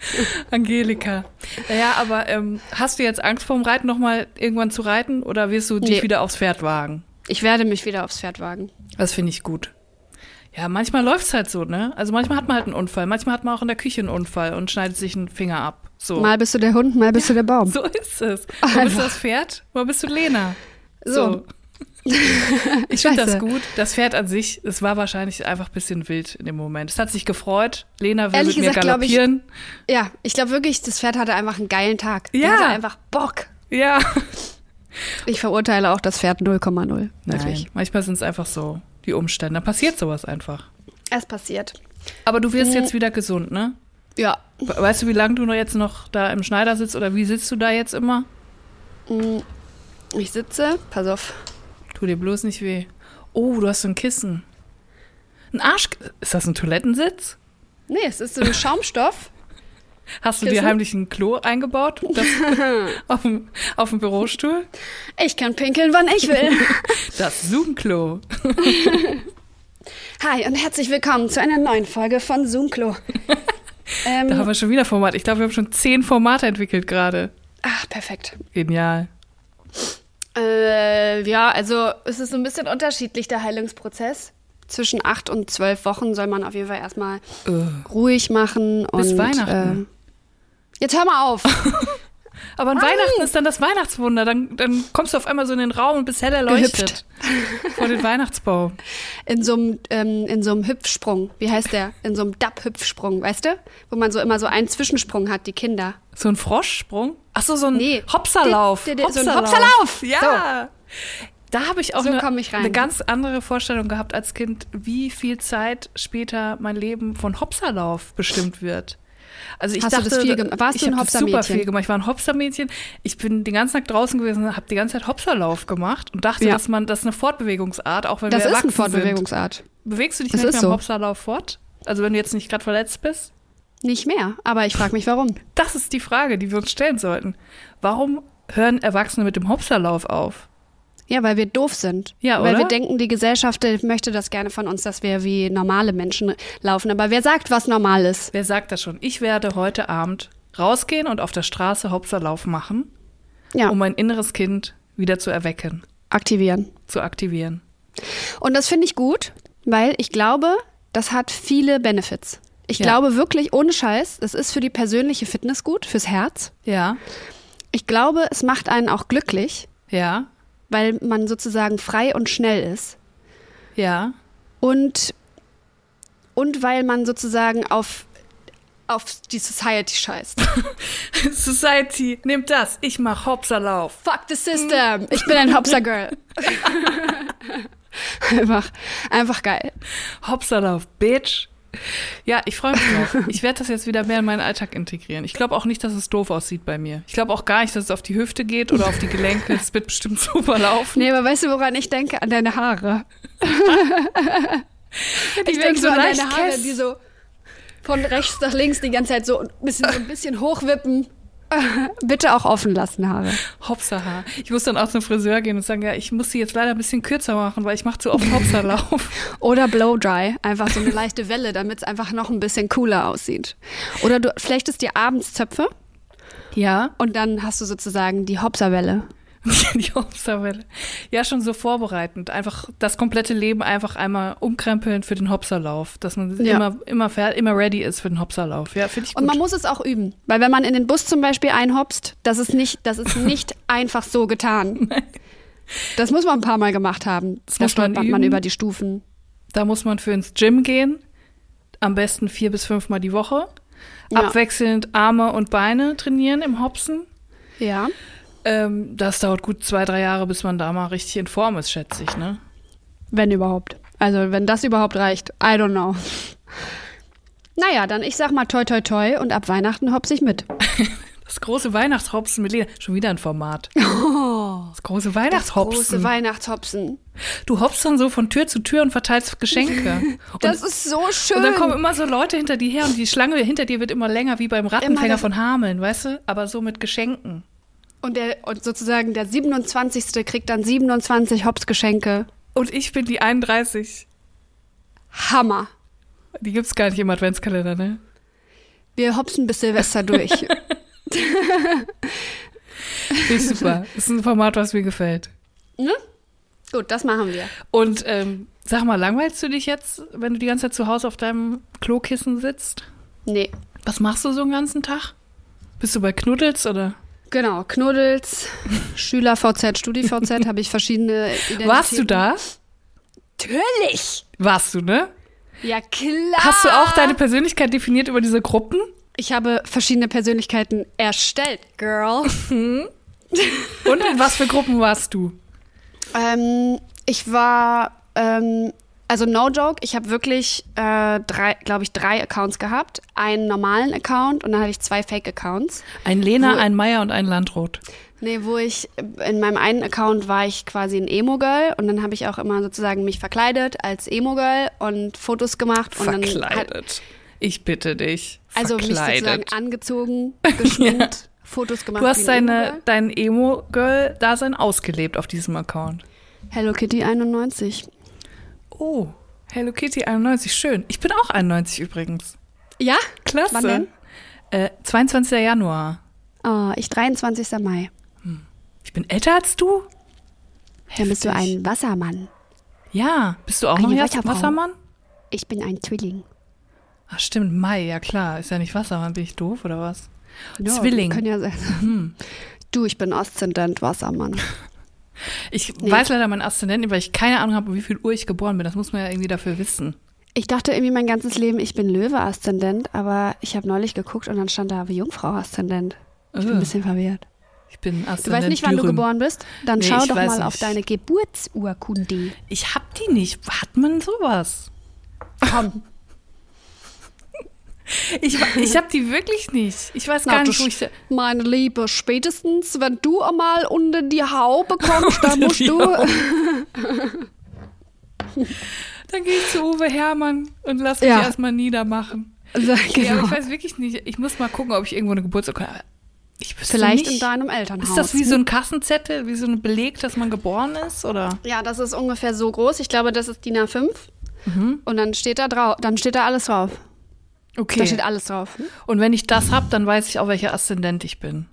Angelika. Naja, aber ähm, hast du jetzt Angst vorm Reiten nochmal irgendwann zu reiten oder wirst du dich Nee. wieder aufs Pferd wagen? Ich werde mich wieder aufs Pferd wagen. Das finde ich gut. Ja, manchmal läuft's halt so, ne? Also manchmal hat man halt einen Unfall, manchmal hat man auch in der Küche einen Unfall und schneidet sich einen Finger ab. So. Mal bist du der Hund, mal bist du der Baum. So ist es. Mal bist du das Pferd, mal bist du Lena. So. Ich finde das gut. Das Pferd an sich, es war wahrscheinlich einfach ein bisschen wild in dem Moment. Es hat sich gefreut. Lena will Ehrlich mit mir gesagt, ich- galoppieren. Ja, ich glaube wirklich, das Pferd hatte einfach einen geilen Tag. Die Ja. hatte einfach Bock. Ja. Ich verurteile auch das Pferd 0,0. Wirklich. Manchmal sind es einfach so die Umstände. Da passiert sowas einfach. Es passiert. Aber du Mhm. wirst jetzt wieder gesund, ne? Ja. We- Weißt du, wie lange du noch jetzt noch da im Schneider sitzt oder wie sitzt du da jetzt immer? Ich sitze, pass auf. Tu dir bloß nicht weh. Oh, du hast so ein Kissen. Ein Arsch. Ist das ein Toilettensitz? Nee, es ist so ein Schaumstoff. Hast du dir heimlich ein Klo eingebaut? Auf, dem, auf dem Bürostuhl? Ich kann pinkeln, wann ich will. Das Zoom-Klo. Hi und herzlich willkommen zu einer neuen Folge von Zoomklo. Da haben ähm, wir schon wieder Format. Ich glaube, wir haben schon zehn Formate entwickelt gerade. ach, perfekt. Genial. Äh, ja, also es ist so ein bisschen unterschiedlich, der Heilungsprozess. Zwischen acht und zwölf Wochen soll man auf jeden Fall erstmal Äh. ruhig machen. Bis und, Weihnachten. Jetzt hör mal auf. Aber an Weihnachten ist dann das Weihnachtswunder. Dann, dann kommst du auf einmal so in den Raum und bist hell erleuchtet. Vor den Weihnachtsbaum. In so einem ähm, in so einem Hüpfsprung. Wie heißt der? In so einem Dab-Hüpfsprung, weißt du? Wo man so immer so einen Zwischensprung hat, die Kinder. So ein Froschsprung? Ach so, so ein Nee. Hopserlauf. Die- so ein Hopserlauf. Ja. Da habe ich auch So eine, ich eine ganz andere Vorstellung gehabt als Kind, wie viel Zeit später mein Leben von Hopserlauf bestimmt wird. Also ich Hast du dachte, das viel warst ich du ein habe das super Hopsermädchen? viel gemacht. Ich war ein Hopsermädchen. Ich bin den ganzen Tag draußen gewesen, habe die ganze Zeit Hopserlauf gemacht und dachte, Ja. dass man das ist eine Fortbewegungsart, auch wenn Das wir ist eine erwachsen Fortbewegungsart. sind. Bewegst du dich Das ist im so. Hopserlauf fort? Also wenn du jetzt nicht gerade verletzt bist? Nicht mehr, aber ich frage mich, warum. Das ist die Frage, die wir uns stellen sollten. Warum hören Erwachsene mit dem Hopserlauf auf? Ja, weil wir doof sind. Ja, Weil oder? wir denken, die Gesellschaft äh, möchte das gerne von uns, dass wir wie normale Menschen laufen. Aber wer sagt, was normal ist? Wer sagt das schon? Ich werde heute Abend rausgehen und auf der Straße Hopserlauf machen, Ja, um mein inneres Kind wieder zu erwecken, aktivieren. zu aktivieren. Und das finde ich gut, weil ich glaube, das hat viele Benefits. Ich Ja. glaube wirklich, ohne Scheiß, es ist für die persönliche Fitness gut, fürs Herz. Ja, Ich glaube, es macht einen auch glücklich, ja, weil man sozusagen frei und schnell ist. ja. Und, und weil man sozusagen auf, auf die Society scheißt. Society, nehmt das. Ich mach Hopserlauf. Fuck the system. Ich bin ein Hopser-Girl. einfach, einfach geil. Hopserlauf, Bitch. Ja, ich freue mich drauf. Ich werde das jetzt wieder mehr in meinen Alltag integrieren. Ich glaube auch nicht, dass es doof aussieht bei mir. Ich glaube auch gar nicht, dass es auf die Hüfte geht oder auf die Gelenke. Es wird bestimmt super laufen. Nee, aber weißt du, woran ich denke? An deine Haare. ich werden denke so an deine Haare, die so von rechts nach links die ganze Zeit so ein bisschen, so ein bisschen hochwippen. Bitte auch offen lassen, Haare. Hopserhaar. Ich muss dann auch zum Friseur gehen und sagen, ja, ich muss sie jetzt leider ein bisschen kürzer machen, weil ich mache zu oft Hopserlauf. Oder Blow-Dry. Einfach so eine leichte Welle, damit es einfach noch ein bisschen cooler aussieht. Oder du flechtest dir abends Zöpfe Ja, und dann hast du sozusagen die Hopserwelle. die Hopserwelle. Ja, schon so vorbereitend. Einfach das komplette Leben einfach einmal umkrempeln für den Hopserlauf. Dass man Ja. immer, immer, immer ready ist für den Hopserlauf. Ja, finde ich gut. Und man muss es auch üben. Weil wenn man in den Bus zum Beispiel einhopst, das ist nicht, das ist nicht einfach so getan. Das muss man ein paar Mal gemacht haben. Das da muss man stolpert man üben. über die Stufen. Da muss man für ins Gym gehen. Am besten vier bis fünfmal die Woche. Ja. Abwechselnd Arme und Beine trainieren im Hopsen. Ja. Ähm, das dauert gut zwei, drei Jahre, bis man da mal richtig in Form ist, schätze ich, ne? Wenn überhaupt. Also wenn das überhaupt reicht. I don't know. Naja, dann ich sag mal toi toi toi und ab Weihnachten hops ich mit. Das große Weihnachtshopsen mit Lena. Schon wieder ein Format. Oh. das große Weihnachtshopsen. Große Weihnachtshopsen. du hoppst dann so von Tür zu Tür und verteilst Geschenke. Und, Das ist so schön. und dann kommen immer so Leute hinter dir her und die Schlange hinter dir wird immer länger, wie beim Rattenfänger das- von Hameln, weißt du? Aber so mit Geschenken. Und, der, und sozusagen der 27. kriegt dann 27 Hopsgeschenke. Und ich bin die 31. Hammer. Die gibt's gar nicht im Adventskalender, ne? Wir hopsen bis Silvester durch. Finde ich super. Das ist ein Format, was mir gefällt. Gut, das machen wir. Und ähm, sag mal, langweilst du dich jetzt, wenn du die ganze Zeit zu Hause auf deinem Klokissen sitzt? Nee. Was machst du so den ganzen Tag? Bist du bei Knuddels oder? Genau, Knuddels, Schüler-VZ, Studi-VZ, habe ich verschiedene Identitäten. Warst du da? Natürlich. Warst du, ne? Ja, klar. Hast du auch deine Persönlichkeit definiert über diese Gruppen? Ich habe verschiedene Persönlichkeiten erstellt, Girl. Und in was für Gruppen warst du? ähm, ich war, ähm, also no joke, ich habe wirklich äh, drei, glaube ich, drei Accounts gehabt. Einen normalen Account und dann hatte ich zwei Fake-Accounts. Ein Lena, Wo- ein Meier und ein Landrot. Nee, wo ich in meinem einen Account war ich quasi ein Emo-Girl und dann habe ich auch immer sozusagen mich verkleidet als Emo-Girl und Fotos gemacht und dann halt, Verkleidet. Ich bitte dich. also mich sozusagen Verkleidet. angezogen, geschminkt, Fotos gemacht. Du hast ein deine, Emo-Girl. dein Emo-Girl-Dasein ausgelebt auf diesem Account. Hello Kitty 91. Oh, Hello Kitty 91, schön. Ich bin auch 91 übrigens. Ja? Klasse. Wann denn? Äh, 22. Januar. Oh, ich 23. Mai. Ich bin älter als du? Dann bist du Heftig. ein Wassermann. Ja. Bist du auch Eine noch Wasserfrau. Wassermann? Ich bin ein Zwilling. Ach stimmt, Mai, ja klar. Ist ja nicht Wassermann, bin ich doof oder was? Ja, Zwilling. Können ja sein. Du, ich bin Aszendent Wassermann. Ich Nee. weiß leider meinen Aszendenten, weil ich keine Ahnung habe, um wie viel Uhr ich geboren bin. Das muss man ja irgendwie dafür wissen. Ich dachte irgendwie mein ganzes Leben, ich bin Löwe-Aszendent, aber ich habe neulich geguckt und dann stand da Jungfrau-Aszendent. Ich bin ein bisschen verwirrt. Ich bin Du Aszendent weißt nicht, wann du Dürüm. geboren bist? Dann Nee, schau doch mal auf nicht. deine Geburtsurkunde. Ich hab die nicht. Hat man sowas? Komm. Ich, ich hab die wirklich nicht. Ich weiß gar Na, nicht, du wo ich... Meine Liebe, spätestens, wenn du einmal unter die Haube kommst, dann musst du. Dann gehe ich zu Uwe Hermann und lass mich Ja. erstmal niedermachen. Also, Ja, aber genau. ich weiß wirklich nicht. Ich muss mal gucken, ob ich irgendwo eine Geburtsurkunde habe. Ich Vielleicht nicht. in deinem Elternhaus. Ist das wie so ein Kassenzettel, wie so ein Beleg, dass man geboren ist? Oder? Ja, das ist ungefähr so groß. Ich glaube, das ist DIN A5. Mhm. Und dann steht da drauf, dann steht da alles drauf. Okay. Da steht alles drauf. Und wenn ich das hab, dann weiß ich auch, welcher Aszendent ich bin.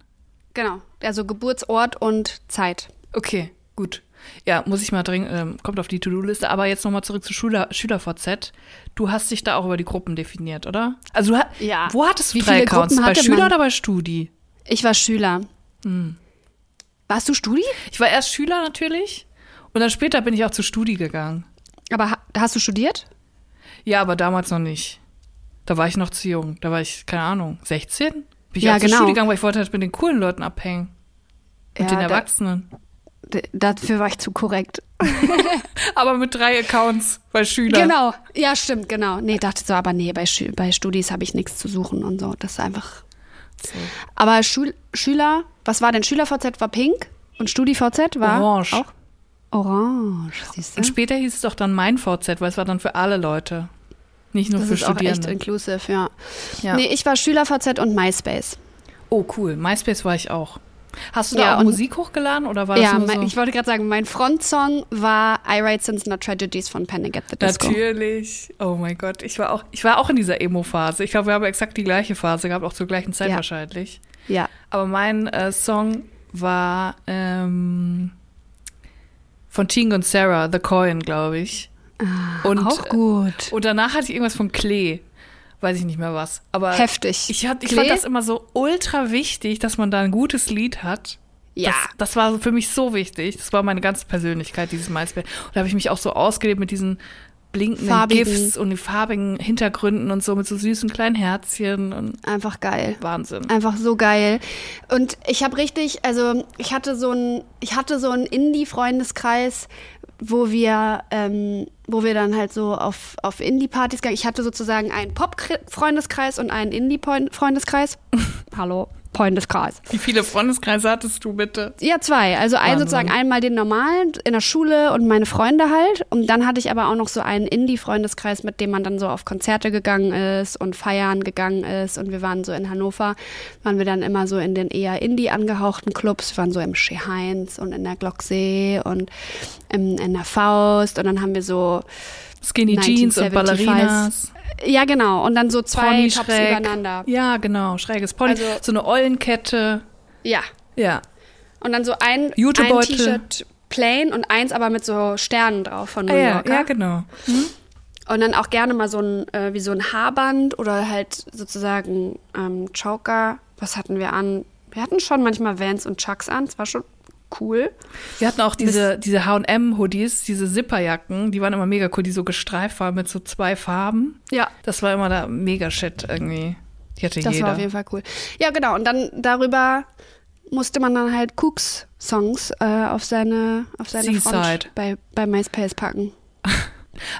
Genau. Also Geburtsort und Zeit. Okay, gut. Ja, muss ich mal dringend, ähm, kommt auf die To-Do-Liste. Aber jetzt nochmal zurück zu Schüler, SchülerVZ. Du hast dich da auch über die Gruppen definiert, oder? Also, du, Ja. wo hattest du Wie drei viele Accounts? Gruppen Bei Schüler man? oder bei Studi? Ich war Schüler. Hm. Warst du Studi? Ich war erst Schüler natürlich und dann später bin ich auch zu Studi gegangen. Aber ha hast du studiert? Ja, aber damals noch nicht. Da war ich noch zu jung. Da war ich, keine Ahnung, 16? Bin ich Ja, auch zur genau. Schule gegangen, weil ich wollte halt mit den coolen Leuten abhängen. Mit Ja, den da- Erwachsenen. D dafür war ich zu korrekt. Aber mit drei Accounts bei Schülern. Genau. Ja, stimmt, genau. Nee, dachte so, aber nee, bei, Schü bei Studis habe ich nichts zu suchen und so. Das ist einfach. So. Aber Schul Schüler, was war denn? Schüler-VZ war pink und Studi-VZ war Orange. auch orange. Siehst du? Und später hieß es doch dann mein VZ, weil es war dann für alle Leute. Nicht nur Das für ist auch echt Studierende. inclusive, ja. Ja. Nee, ich war Schüler-VZ und MySpace. Oh, cool. MySpace war ich auch. Hast du da Ja, auch Musik hochgeladen oder war das Ja, nur mein, so? ich wollte gerade sagen, mein Frontsong war I Write Since Not Tragedies von Panic at the Disco. Natürlich. Oh mein Gott. Ich war auch, ich war auch in dieser Emo-Phase. Ich glaube, wir haben exakt die gleiche Phase gehabt, auch zur gleichen Zeit Ja. wahrscheinlich. Ja. Aber mein äh, Song war ähm, von Tegan und Sarah, The Coin, glaube ich. Und, Ah, auch gut. Und danach hatte ich irgendwas von Klee. Weiß ich nicht mehr was. Aber Heftig. ich, hat, ich Klee? fand das immer so ultra wichtig, dass man da ein gutes Lied hat. Ja. Das, das war für mich so wichtig. Das war meine ganze Persönlichkeit, dieses MySpace. Und da habe ich mich auch so ausgelebt mit diesen blinkenden Farbigen. GIFs und den farbigen Hintergründen und so mit so süßen kleinen Herzchen und Einfach geil. Wahnsinn. Einfach so geil. Und ich habe richtig, also ich hatte so ein, ich hatte so einen Indie-Freundeskreis, wo wir, ähm, wo wir dann halt so auf, auf Indie-Partys gegangen. Ich hatte sozusagen einen Pop-Freundeskreis und einen Indie-Freundeskreis. Hallo. Freundeskreis. Wie viele Freundeskreise hattest du bitte? Ja, zwei. Also ein sozusagen einmal den normalen in der Schule und meine Freunde halt. Und dann hatte ich aber auch noch so einen Indie-Freundeskreis, mit dem man dann so auf Konzerte gegangen ist und feiern gegangen ist. Und wir waren so in Hannover, waren wir dann immer so in den eher Indie angehauchten Clubs. Wir waren so im Schee Heinz und in der Glocksee und im, in der Faust. Und dann haben wir so Skinny Jeans und 1975. Ballerinas. ja, genau. Und dann so zwei Pony Tops schräg. übereinander. Ja, genau. Schräges Pony. Also- so eine Eulenkette. Ja. Ja. Und dann so ein, ein. T-Shirt plain und eins aber mit so Sternen drauf von New Ah, ja, Yorker. ja, genau. Und dann auch gerne mal so ein, äh, wie so ein Haarband oder halt sozusagen ähm, Choker. Was hatten wir an? Wir hatten schon manchmal Vans und Chucks an. Das war schon cool. Wir hatten auch diese, diese H&M-Hoodies, diese Zipperjacken, die waren immer mega cool, die so gestreift waren mit so zwei Farben. Ja, Das war immer da mega shit irgendwie. Die hatte das jeder. war auf jeden Fall cool. Ja, genau. Und dann darüber musste man dann halt Cooks Songs äh, auf seine, auf seine Seaside. Front bei, bei MySpace packen.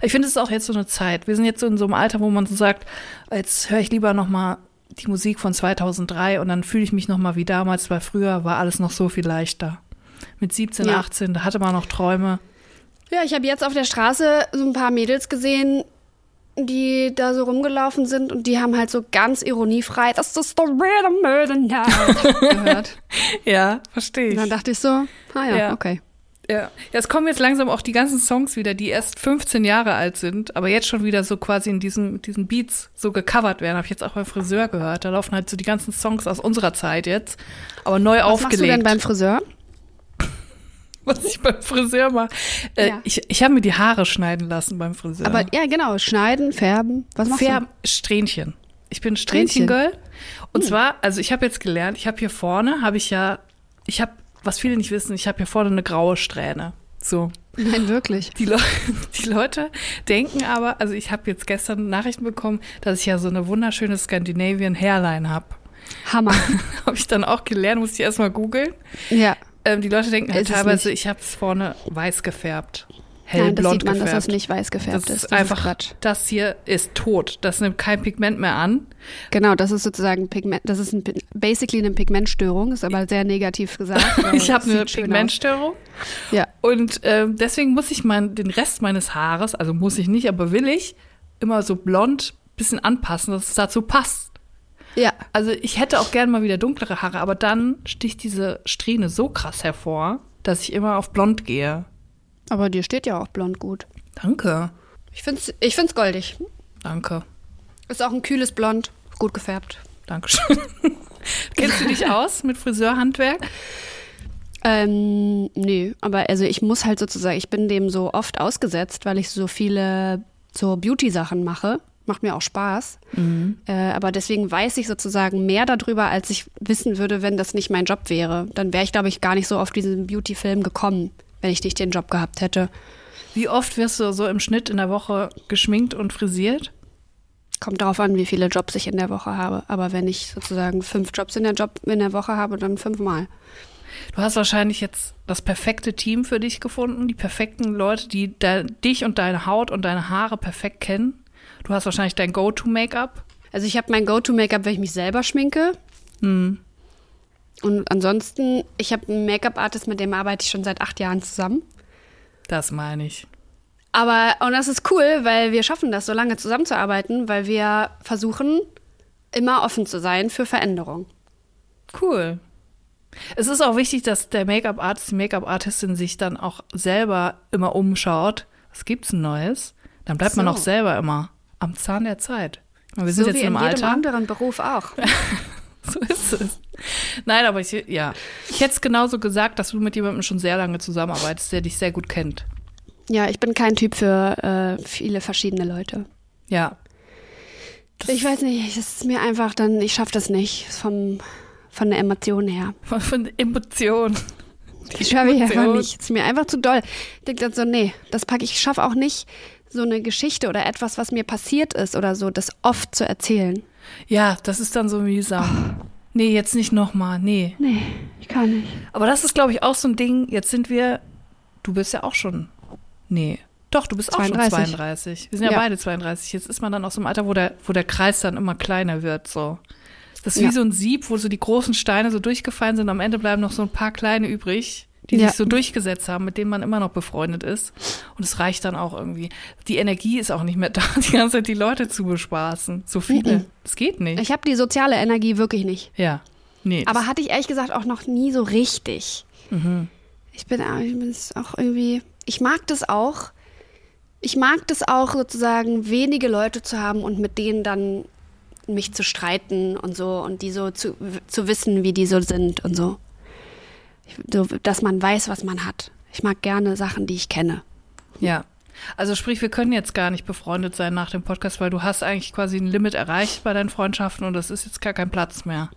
Ich finde, es ist auch jetzt so eine Zeit. Wir sind jetzt so in so einem Alter, wo man so sagt, jetzt höre ich lieber noch mal die Musik von 2003 und dann fühle ich mich noch mal wie damals, weil früher war alles noch so viel leichter. Mit 17, Ja. 18, da hatte man noch Träume. Ja, ich habe jetzt auf der Straße so ein paar Mädels gesehen, die da so rumgelaufen sind und die haben halt so ganz ironiefrei, das ist the rhythm of the night gehört. Ja, verstehe Und ich. dann dachte ich so, ah ja, Ja. okay. Ja. ja, es kommen jetzt langsam auch die ganzen Songs wieder, die erst 15 Jahre alt sind, aber jetzt schon wieder so quasi in diesen, diesen Beats so gecovert werden. Habe ich jetzt auch beim Friseur gehört. Da laufen halt so die ganzen Songs aus unserer Zeit jetzt, aber neu Was machst du aufgelegt. denn beim Friseur? was ich beim Friseur mache. Äh, Ja. Ich, ich habe mir die Haare schneiden lassen beim Friseur. Aber ja, genau, schneiden, färben. Was machst Färben, Strähnchen. Ich bin Strähnchen-Girl. Und Hm. zwar, also ich habe jetzt gelernt, ich habe hier vorne, habe ich ja, ich habe, was viele nicht wissen, ich habe hier vorne eine graue Strähne. So. du? Nein, wirklich. Die, Leu die Leute denken aber, also ich habe jetzt gestern Nachrichten bekommen, dass ich ja so eine wunderschöne Scandinavian Hairline habe. Hammer. habe ich dann auch gelernt, musste ich erstmal googeln. ja. Ähm, die Leute denken halt es teilweise, ich habe es vorne weiß gefärbt. Nein, das Hellblond sieht man, gefärbt. dass das nicht weiß gefärbt Das ist. ist Das einfach, ist Quatsch. das hier ist tot. Das nimmt kein Pigment mehr an. Genau, das ist sozusagen Pigment, das ist ein, basically eine Pigmentstörung, ist aber sehr negativ gesagt. Ich habe es eine Pigmentstörung. Ja, Und ähm, deswegen muss ich mein, den Rest meines Haares, also muss ich nicht, aber will ich, immer so blond bisschen anpassen, dass es dazu passt. Ja. Also ich hätte auch gern mal wieder dunklere Haare, aber dann sticht diese Strähne so krass hervor, dass ich immer auf blond gehe. Aber dir steht ja auch blond gut. Danke. Ich find's, ich find's goldig. Danke. Ist auch ein kühles Blond, gut gefärbt. Dankeschön. Kennst du dich aus mit Friseurhandwerk? Ähm, nö, aber also ich muss halt sozusagen, ich bin dem so oft ausgesetzt, weil ich so viele so Beauty-Sachen mache. Macht mir auch Spaß. Äh, aber deswegen weiß ich sozusagen mehr darüber, als ich wissen würde, wenn das nicht mein Job wäre. Dann wäre ich, glaube ich, gar nicht so auf diesen Beauty-Film gekommen, wenn ich nicht den Job gehabt hätte. Wie oft wirst du so im Schnitt in der Woche geschminkt und frisiert? Kommt darauf an, wie viele Jobs ich in der Woche habe. Aber wenn ich sozusagen fünf Jobs in der, Job, in der Woche habe, dann fünfmal. Du hast wahrscheinlich jetzt das perfekte Team für dich gefunden, die perfekten Leute, die de dich und deine Haut und deine Haare perfekt kennen. Du hast wahrscheinlich dein Go-To-Make-up. Also ich habe mein Go-To-Make-up, wenn ich mich selber schminke. Und ansonsten, ich habe einen Make-up-Artist, mit dem arbeite ich schon seit acht Jahren zusammen. Das meine ich. Aber, und das ist cool, weil wir schaffen das, so lange zusammenzuarbeiten, weil wir versuchen, immer offen zu sein für Veränderung. Cool. Es ist auch wichtig, dass der Make-up-Artist, die Make-up-Artistin sich dann auch selber immer umschaut. Was gibt's denn Neues? Dann bleibt man So. auch selber immer am Zahn der Zeit. Wir sind so jetzt wie in in einem jedem Alter. anderen Beruf auch. So ist es. Nein, aber ich, ja. Ich hätte es genauso gesagt, dass du mit jemandem schon sehr lange zusammenarbeitest, der dich sehr gut kennt. Ja, ich bin kein Typ für äh, viele verschiedene Leute. Ja. Ich weiß nicht, es ist mir einfach dann, ich schaffe das nicht vom, von der Emotion her. Von, von Emotionen. Ich schaffe ich einfach Emotion. nicht. Es ist mir einfach zu doll. Ich denke dann so, nee, das packe ich. Ich schaffe auch nicht, so eine Geschichte oder etwas, was mir passiert ist oder so, das oft zu erzählen. Ja, das ist dann so mühsam. Nee, jetzt nicht nochmal. Nee. Nee, ich kann nicht. Aber das ist, glaube ich, auch so ein Ding. Jetzt sind wir. Du bist ja auch schon. Nee. Doch, du bist auch 32. schon 32. Wir sind ja, Ja. beide 32. Jetzt ist man dann aus so einem Alter, wo der, wo der Kreis dann immer kleiner wird. So. Das ist Ja. wie so ein Sieb, wo so die großen Steine so durchgefallen sind. Am Ende bleiben noch so ein paar kleine übrig, die Ja. sich so durchgesetzt haben, mit denen man immer noch befreundet ist. Und es reicht dann auch irgendwie. Die Energie ist auch nicht mehr da, die ganze Zeit die Leute zu bespaßen. So viele. Es geht nicht. Ich habe die soziale Energie wirklich nicht. ja. Nee. Aber hatte ich ehrlich gesagt auch noch nie so richtig. Mhm. Ich bin, ich bin auch irgendwie, ich mag das auch. Ich mag das auch sozusagen, wenige Leute zu haben und mit denen dann mich zu streiten und so und die so zu, zu wissen, wie die so sind und so. Dass man weiß, was man hat. Ich mag gerne Sachen, die ich kenne. Ja. Also sprich, wir können jetzt gar nicht befreundet sein nach dem Podcast, weil du hast eigentlich quasi ein Limit erreicht bei deinen Freundschaften und das ist jetzt gar kein Platz mehr.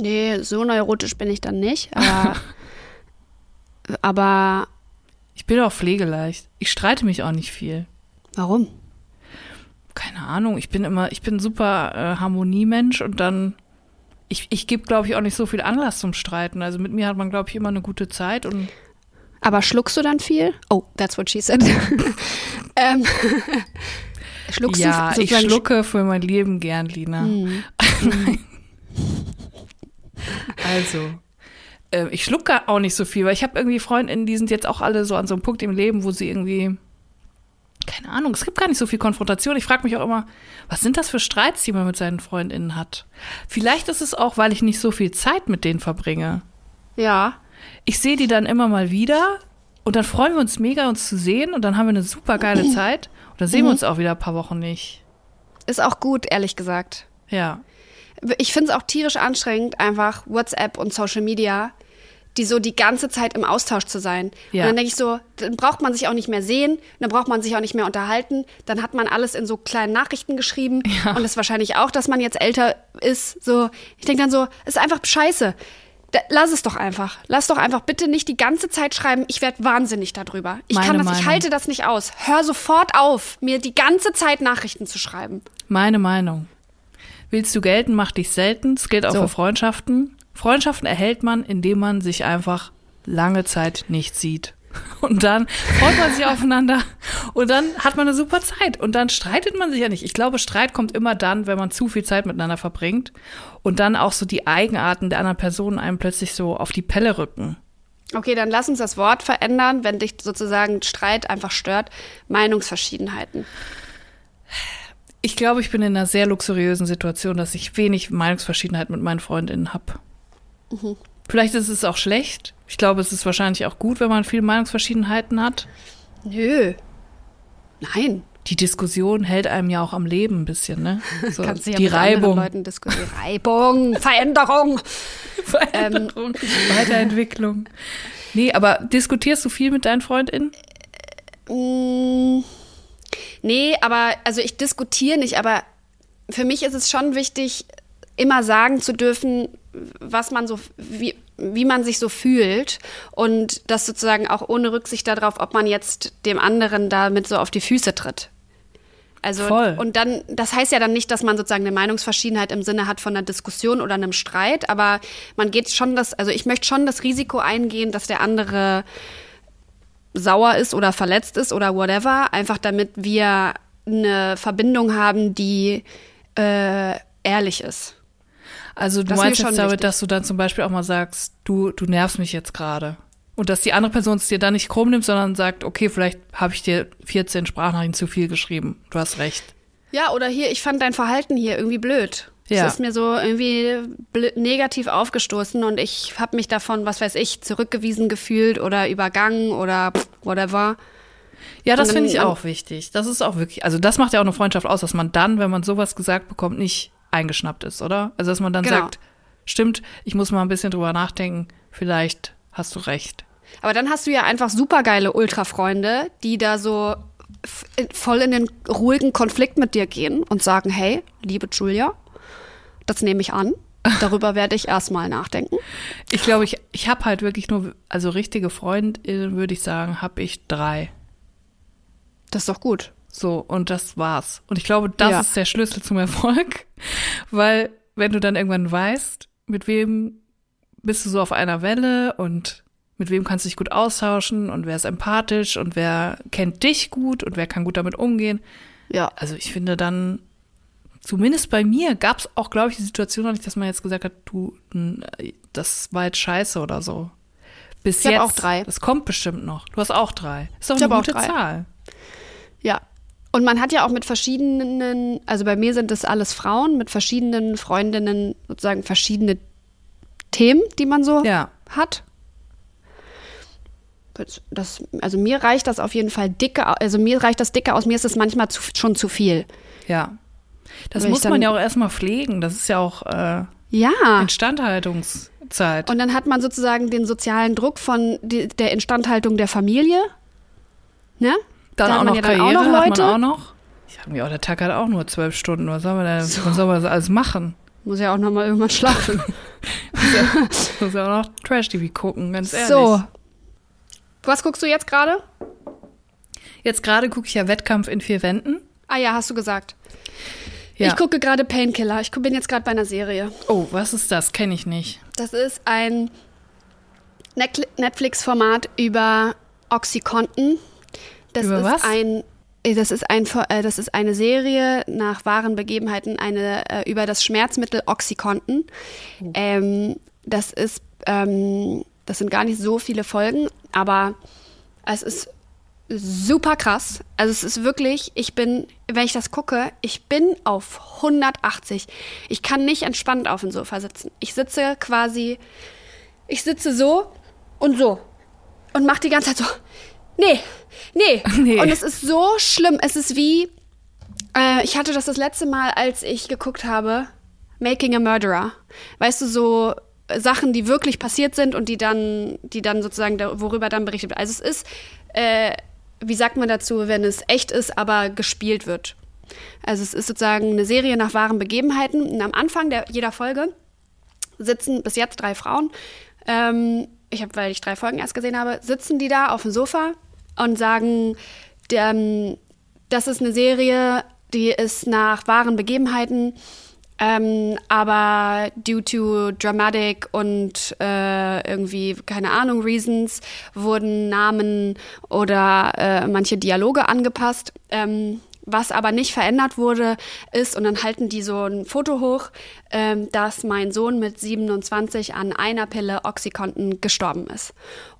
Nee, so neurotisch bin ich dann nicht, aber, aber Ich bin auch pflegeleicht. Ich streite mich auch nicht viel. warum? Keine Ahnung. Ich bin immer, ich bin ein super äh, Harmoniemensch und dann, ich, ich gebe, glaube ich, auch nicht so viel Anlass zum Streiten. Also mit mir hat man, glaube ich, immer eine gute Zeit und Aber schluckst du dann viel? Oh, that's what she said. ähm, schluckst ja, du ich schlucke für mein Leben gern, Lina. Hm. Also, äh, ich schlucke auch nicht so viel, weil ich habe irgendwie Freundinnen, die sind jetzt auch alle so an so einem Punkt im Leben, wo sie irgendwie, keine Ahnung, es gibt gar nicht so viel Konfrontation. Ich frage mich auch immer, was sind das für Streits, die man mit seinen Freundinnen hat? Vielleicht ist es auch, weil ich nicht so viel Zeit mit denen verbringe. Ja. Ich sehe die dann immer mal wieder und dann freuen wir uns mega, uns zu sehen und dann haben wir eine super geile Zeit und dann sehen wir uns auch wieder ein paar Wochen nicht. Ist auch gut, ehrlich gesagt. Ja. Ich finde es auch tierisch anstrengend, einfach WhatsApp und Social Media, die so die ganze Zeit im Austausch zu sein. Ja. Und dann denke ich so, dann braucht man sich auch nicht mehr sehen, dann braucht man sich auch nicht mehr unterhalten. Dann hat man alles in so kleinen Nachrichten geschrieben. Ja. Und das wahrscheinlich auch, dass man jetzt älter ist. So, ich denke dann so, ist einfach scheiße. Da, lass es doch einfach. Lass doch einfach bitte nicht die ganze Zeit schreiben, ich werde wahnsinnig darüber. Ich Meine kann das, ich Meinung. halte das nicht aus. Hör sofort auf, mir die ganze Zeit Nachrichten zu schreiben. Meine Meinung. Willst du gelten, mach dich selten. Das gilt auch So. für Freundschaften. Freundschaften erhält man, indem man sich einfach lange Zeit nicht sieht. Und dann freut man sich aufeinander und dann hat man eine super Zeit und dann streitet man sich ja nicht. Ich glaube, Streit kommt immer dann, wenn man zu viel Zeit miteinander verbringt und dann auch so die Eigenarten der anderen Personen einem plötzlich so auf die Pelle rücken. Okay, dann lass uns das Wort verändern, wenn dich sozusagen Streit einfach stört. Meinungsverschiedenheiten. Ich glaube, ich bin in einer sehr luxuriösen Situation, dass ich wenig Meinungsverschiedenheit mit meinen Freundinnen habe. Vielleicht ist es auch schlecht. Ich glaube, es ist wahrscheinlich auch gut, wenn man viele Meinungsverschiedenheiten hat. Nö. Nein. Die Diskussion hält einem ja auch am Leben ein bisschen, ne? So, Kannst ja die anderen Reibung. Reibung, Veränderung. Veränderung, Weiterentwicklung. Nee, aber diskutierst du viel mit deinen Freundinnen? Mm, nee, aber also ich diskutiere nicht, aber für mich ist es schon wichtig, immer sagen zu dürfen, was man so, wie, wie man sich so fühlt und das sozusagen auch ohne Rücksicht darauf, ob man jetzt dem anderen damit so auf die Füße tritt. Also Voll. und dann, das heißt ja dann nicht, dass man sozusagen eine Meinungsverschiedenheit im Sinne hat von einer Diskussion oder einem Streit, aber man geht schon das, also ich möchte schon das Risiko eingehen, dass der andere sauer ist oder verletzt ist oder whatever, einfach damit wir eine Verbindung haben, die äh, ehrlich ist. Also du Das meinst jetzt damit, wichtig. dass du dann zum Beispiel auch mal sagst, du, du nervst mich jetzt gerade. Und dass die andere Person es dir dann nicht krumm nimmt, sondern sagt, okay, vielleicht habe ich dir 14 Sprachnachrichten zu viel geschrieben. Du hast recht. Ja, oder hier, ich fand dein Verhalten hier irgendwie blöd. Ja. Es ist mir so irgendwie negativ aufgestoßen und ich habe mich davon, was weiß ich, zurückgewiesen gefühlt oder übergangen oder whatever. Ja, das finde ich auch wichtig. Das ist auch wirklich, also das macht ja auch eine Freundschaft aus, dass man dann, wenn man sowas gesagt bekommt, nicht eingeschnappt ist, oder? Also dass man dann Genau. sagt, stimmt, ich muss mal ein bisschen drüber nachdenken, vielleicht hast du recht. Aber dann hast du ja einfach supergeile Ultra-Freunde, die da so voll in den ruhigen Konflikt mit dir gehen und sagen, hey, liebe Julia, das nehme ich an. Darüber werde ich erstmal nachdenken. Ich glaube, ich, ich habe halt wirklich nur, also richtige Freundinnen, würde ich sagen, habe ich drei. Das ist doch gut. So, und das war's. Und ich glaube, das Ja. ist der Schlüssel zum Erfolg, weil wenn du dann irgendwann weißt, mit wem bist du so auf einer Welle und mit wem kannst du dich gut austauschen und wer ist empathisch und wer kennt dich gut und wer kann gut damit umgehen. Ja. Also ich finde, dann zumindest bei mir gab es auch, glaube ich, die Situation noch nicht, dass man jetzt gesagt hat, du, n- das war jetzt scheiße oder so. Bis Ich jetzt. auch drei. Das kommt bestimmt noch. Du hast auch drei. Ist doch Ich eine gute. Zahl. Ja. Und man hat ja auch mit verschiedenen, also bei mir sind das alles Frauen, mit verschiedenen Freundinnen sozusagen verschiedene Themen, die man so Ja. hat. Das- also mir reicht das auf jeden Fall dicke, also mir reicht das dicke aus, mir ist es manchmal zu, schon zu viel. Ja. Das Weil muss man dann- ja auch erstmal pflegen. Das ist ja auch äh, Ja. Instandhaltungszeit. Und dann hat man sozusagen den sozialen Druck von die, der Instandhaltung der Familie. Ne? Dann da auch noch ja dann Karriere auch noch Leute. auch noch. Ich sag mir auch, der Tag hat auch nur zwölf Stunden. Was soll man denn, was soll man das alles machen? Muss ja auch noch mal irgendwann schlafen. Muss ja auch noch Trash-TV gucken, ganz ehrlich. so. Was guckst du jetzt gerade? Jetzt gerade gucke ich ja Wettkampf in vier Wänden. Ah ja, hast du gesagt. Ja. Ich gucke gerade Painkiller. Ich bin jetzt gerade bei einer Serie. oh, was ist das? Kenne ich nicht. Das ist ein Netfli- Netflix-Format über Oxycontin. Das Über ist was? ein äh, das ist, ein, äh, das ist eine Serie nach wahren Begebenheiten eine, äh, über das Schmerzmittel Oxycontin. Ähm, das ist, ähm, das sind gar nicht so viele Folgen, aber es ist super krass. Also es ist wirklich, ich bin, wenn ich das gucke, ich bin auf 180. Ich kann nicht entspannt auf dem Sofa sitzen. Ich sitze quasi, ich sitze so und so und mache die ganze Zeit so. Nee, nee. Nee. Und es ist so schlimm. Es ist wie, äh, ich hatte das das letzte Mal, als ich geguckt habe, Making a Murderer. Weißt du, so Sachen, die wirklich passiert sind und die dann, die dann sozusagen, da- worüber dann berichtet wird. Also es ist, äh, wie sagt man dazu, wenn es echt ist, aber gespielt wird. Also es ist sozusagen eine Serie nach wahren Begebenheiten. Und am Anfang der, jeder Folge sitzen bis jetzt drei Frauen. Ähm, ich habe, weil ich drei Folgen erst gesehen habe, sitzen die da auf dem Sofa und sagen, ähm, das ist eine Serie, die ist nach wahren Begebenheiten, ähm, aber due to dramatic und äh, irgendwie, keine Ahnung, Reasons, wurden Namen oder äh, manche Dialoge angepasst. Ähm, was aber nicht verändert wurde, ist, und dann halten die so ein Foto hoch, ähm, dass mein Sohn mit 27 an einer Pille Oxycontin gestorben ist.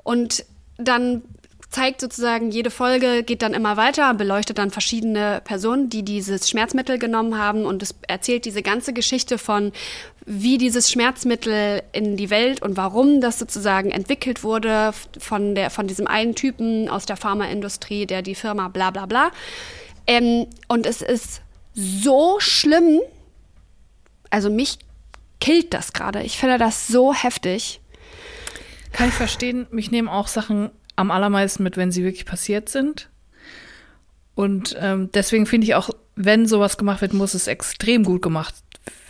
Und dann zeigt sozusagen, jede Folge geht dann immer weiter, beleuchtet dann verschiedene Personen, die dieses Schmerzmittel genommen haben und es erzählt diese ganze Geschichte von, wie dieses Schmerzmittel in die Welt und warum das sozusagen entwickelt wurde von, der, von diesem einen Typen aus der Pharmaindustrie, der die Firma bla bla bla. Ähm, und es ist so schlimm, also mich killt das gerade. Ich finde das so heftig. Kann ich verstehen. Mich nehmen auch Sachen am allermeisten mit, wenn sie wirklich passiert sind. Und ähm, deswegen finde ich auch, wenn sowas gemacht wird, muss es extrem gut gemacht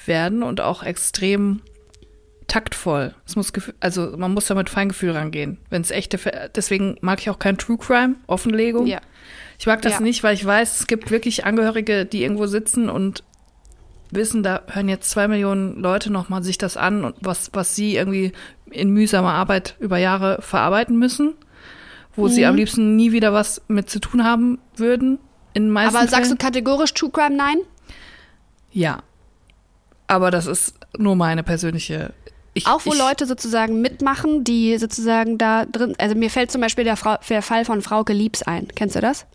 werden und auch extrem taktvoll. Es muss also man muss da mit Feingefühl rangehen. Wenn es echte, Fä- deswegen mag ich auch kein True Crime, Offenlegung. Ja. Ich mag das Ja. nicht, weil ich weiß, es gibt wirklich Angehörige, die irgendwo sitzen und wissen, da hören jetzt zwei Millionen Leute nochmal sich das an und was, was sie irgendwie in mühsamer Arbeit über Jahre verarbeiten müssen, wo sie Mhm. am liebsten nie wieder was mit zu tun haben würden. In meisten Aber sagst du Fällen. kategorisch True Crime nein? Ja. Aber das ist nur meine persönliche. Ich, Auch wo ich, Leute sozusagen mitmachen, die sozusagen da drin. Also mir fällt zum Beispiel der, Frau, der Fall von Frauke Liebs ein. Kennst du das?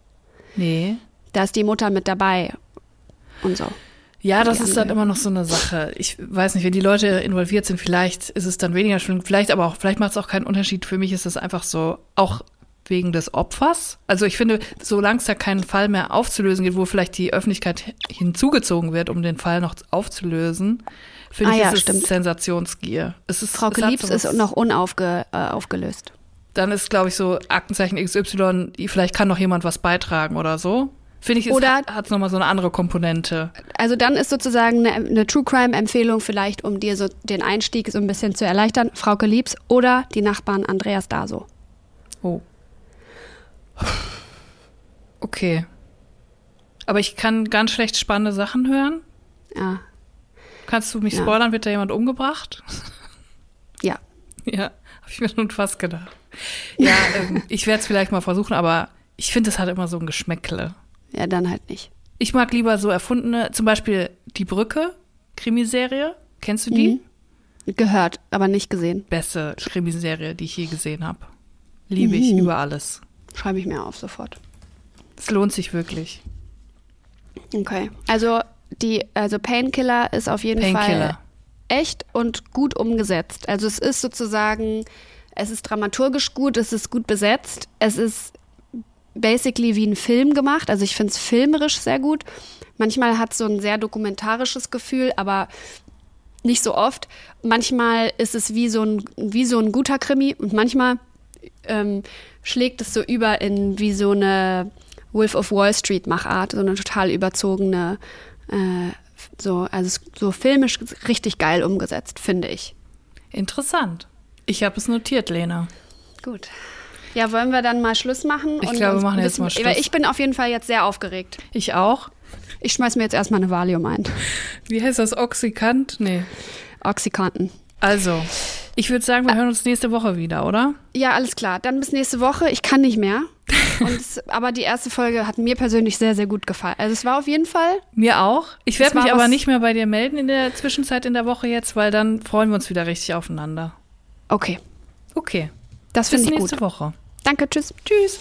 Nee. Da ist die Mutter mit dabei und so. Ja, das ist dann immer noch so eine Sache. Ich weiß nicht, wenn die Leute involviert sind, vielleicht ist es dann weniger schlimm, vielleicht aber auch, vielleicht macht es auch keinen Unterschied. Für mich ist es einfach so, auch wegen des Opfers. Also ich finde, solange es da keinen Fall mehr aufzulösen geht, wo vielleicht die Öffentlichkeit hinzugezogen wird, um den Fall noch aufzulösen, finde Ah ich, ja, ist es. Sensationsgier. Es ist, hat Liebs ist noch unaufgelöst. Äh, aufgelöst. Dann ist, glaube ich, so Aktenzeichen XY, vielleicht kann noch jemand was beitragen oder so. Finde ich, Oder- hat es nochmal so eine andere Komponente. Also dann ist sozusagen eine, eine True Crime Empfehlung vielleicht, um dir so den Einstieg so ein bisschen zu erleichtern. Frauke Liebs oder die Nachbarn Andreas Daso. Okay. Aber ich kann ganz schlecht spannende Sachen hören. Ja. Kannst du mich Ja. spoilern? Wird da jemand umgebracht? Ja. Ja, habe ich mir schon fast gedacht. Ja, ähm, ich werde es vielleicht mal versuchen, aber ich finde, es hat immer so ein Geschmäckle. Ja, dann halt nicht. Ich mag lieber so erfundene, zum Beispiel Die Brücke, Krimiserie. Kennst du die? Mhm. Gehört, aber nicht gesehen. Beste Krimiserie, die ich je gesehen habe. Liebe ich über alles. Schreibe ich mir auf sofort. Es lohnt sich wirklich. Okay. Also die, also Painkiller ist auf jeden Fall Painkiller. echt und gut umgesetzt. Also es ist sozusagen, es ist dramaturgisch gut, es ist gut besetzt, es ist basically wie ein Film gemacht. Also ich finde es filmerisch sehr gut. Manchmal hat es so ein sehr dokumentarisches Gefühl, aber nicht so oft. Manchmal ist es wie so ein, wie so ein guter Krimi und manchmal ähm, schlägt es so über in wie so eine Wolf of Wall Street Machart, so eine total überzogene, äh, so, also so filmisch richtig geil umgesetzt, finde ich. Interessant. Ich habe es notiert, Lena. Gut. Ja, wollen wir dann mal Schluss machen? Ich glaube, wir machen jetzt mal Schluss. Ich bin auf jeden Fall jetzt sehr aufgeregt. Ich auch. Ich schmeiß mir jetzt erstmal eine Valium ein. Wie heißt das? Oxykant? Nee. Oxycontin. Also, ich würde sagen, wir hören uns nächste Woche wieder, oder? Ja, alles klar. Dann bis nächste Woche. Ich kann nicht mehr. Und es, aber die erste Folge hat mir persönlich sehr, sehr gut gefallen. Also es war auf jeden Fall. Mir auch. Ich werde mich aber nicht mehr bei dir melden in der Zwischenzeit in der Woche jetzt, weil dann freuen wir uns wieder richtig aufeinander. Okay. Okay. Das Bis finde ich nächste gut. Woche. Danke, tschüss. Tschüss.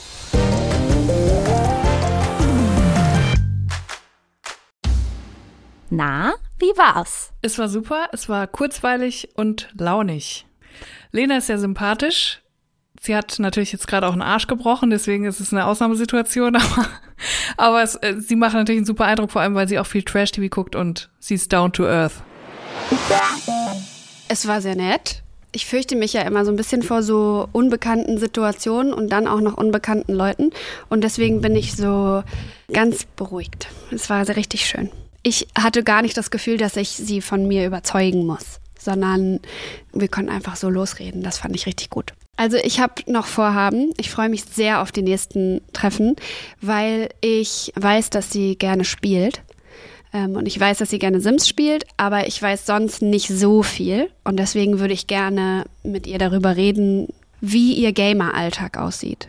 Na, wie war's? Es war super, es war kurzweilig und launig. Lena ist sehr sympathisch. Sie hat natürlich jetzt gerade auch einen Arsch gebrochen, deswegen ist es eine Ausnahmesituation, aber, aber es, äh, sie macht natürlich einen super Eindruck, vor allem weil sie auch viel Trash-TV guckt und sie ist down to earth. Es war sehr nett. Ich fürchte mich ja immer so ein bisschen vor so unbekannten Situationen und dann auch noch unbekannten Leuten. Und deswegen bin ich so ganz beruhigt. Es war sehr richtig schön. Ich hatte gar nicht das Gefühl, dass ich sie von mir überzeugen muss, sondern wir konnten einfach so losreden. Das fand ich richtig gut. Also ich habe noch Vorhaben. Ich freue mich sehr auf die nächsten Treffen, weil ich weiß, dass sie gerne spielt. Ähm, und ich weiß, dass sie gerne Sims spielt, aber ich weiß sonst nicht so viel. Und deswegen würde ich gerne mit ihr darüber reden, wie ihr Gamer-Alltag aussieht.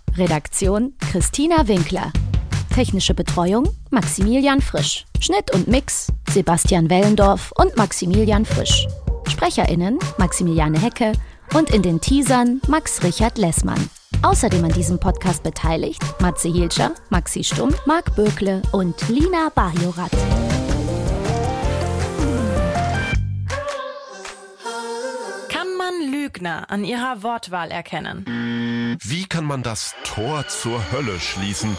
Redaktion Christina Winkler. Technische Betreuung Maximilian Frisch. Schnitt und Mix Sebastian Wellendorf und Maximilian Frisch. SprecherInnen Maximiliane Hecke und in den Teasern Max Richard Lessmann. Außerdem an diesem Podcast beteiligt Matze Hilscher, Maxi Stumm, Marc Bökle und Lina Bajorat. Kann man Lügner an ihrer Wortwahl erkennen? Wie kann man das Tor zur Hölle schließen?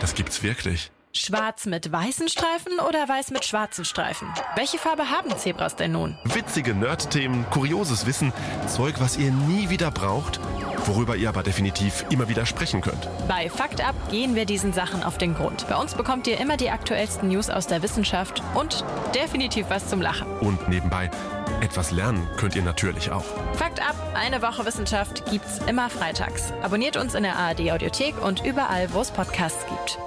Das gibt's wirklich. Schwarz mit weißen Streifen oder weiß mit schwarzen Streifen? Welche Farbe haben Zebras denn nun? Witzige Nerd-Themen, kurioses Wissen, Zeug, was ihr nie wieder braucht, worüber ihr aber definitiv immer wieder sprechen könnt. Bei Fakt Up gehen wir diesen Sachen auf den Grund. Bei uns bekommt ihr immer die aktuellsten News aus der Wissenschaft und definitiv was zum Lachen. Und nebenbei, etwas lernen könnt ihr natürlich auch. Fakt Up, eine Woche Wissenschaft gibt's immer freitags. Abonniert uns in der ARD Audiothek und überall, wo es Podcasts gibt.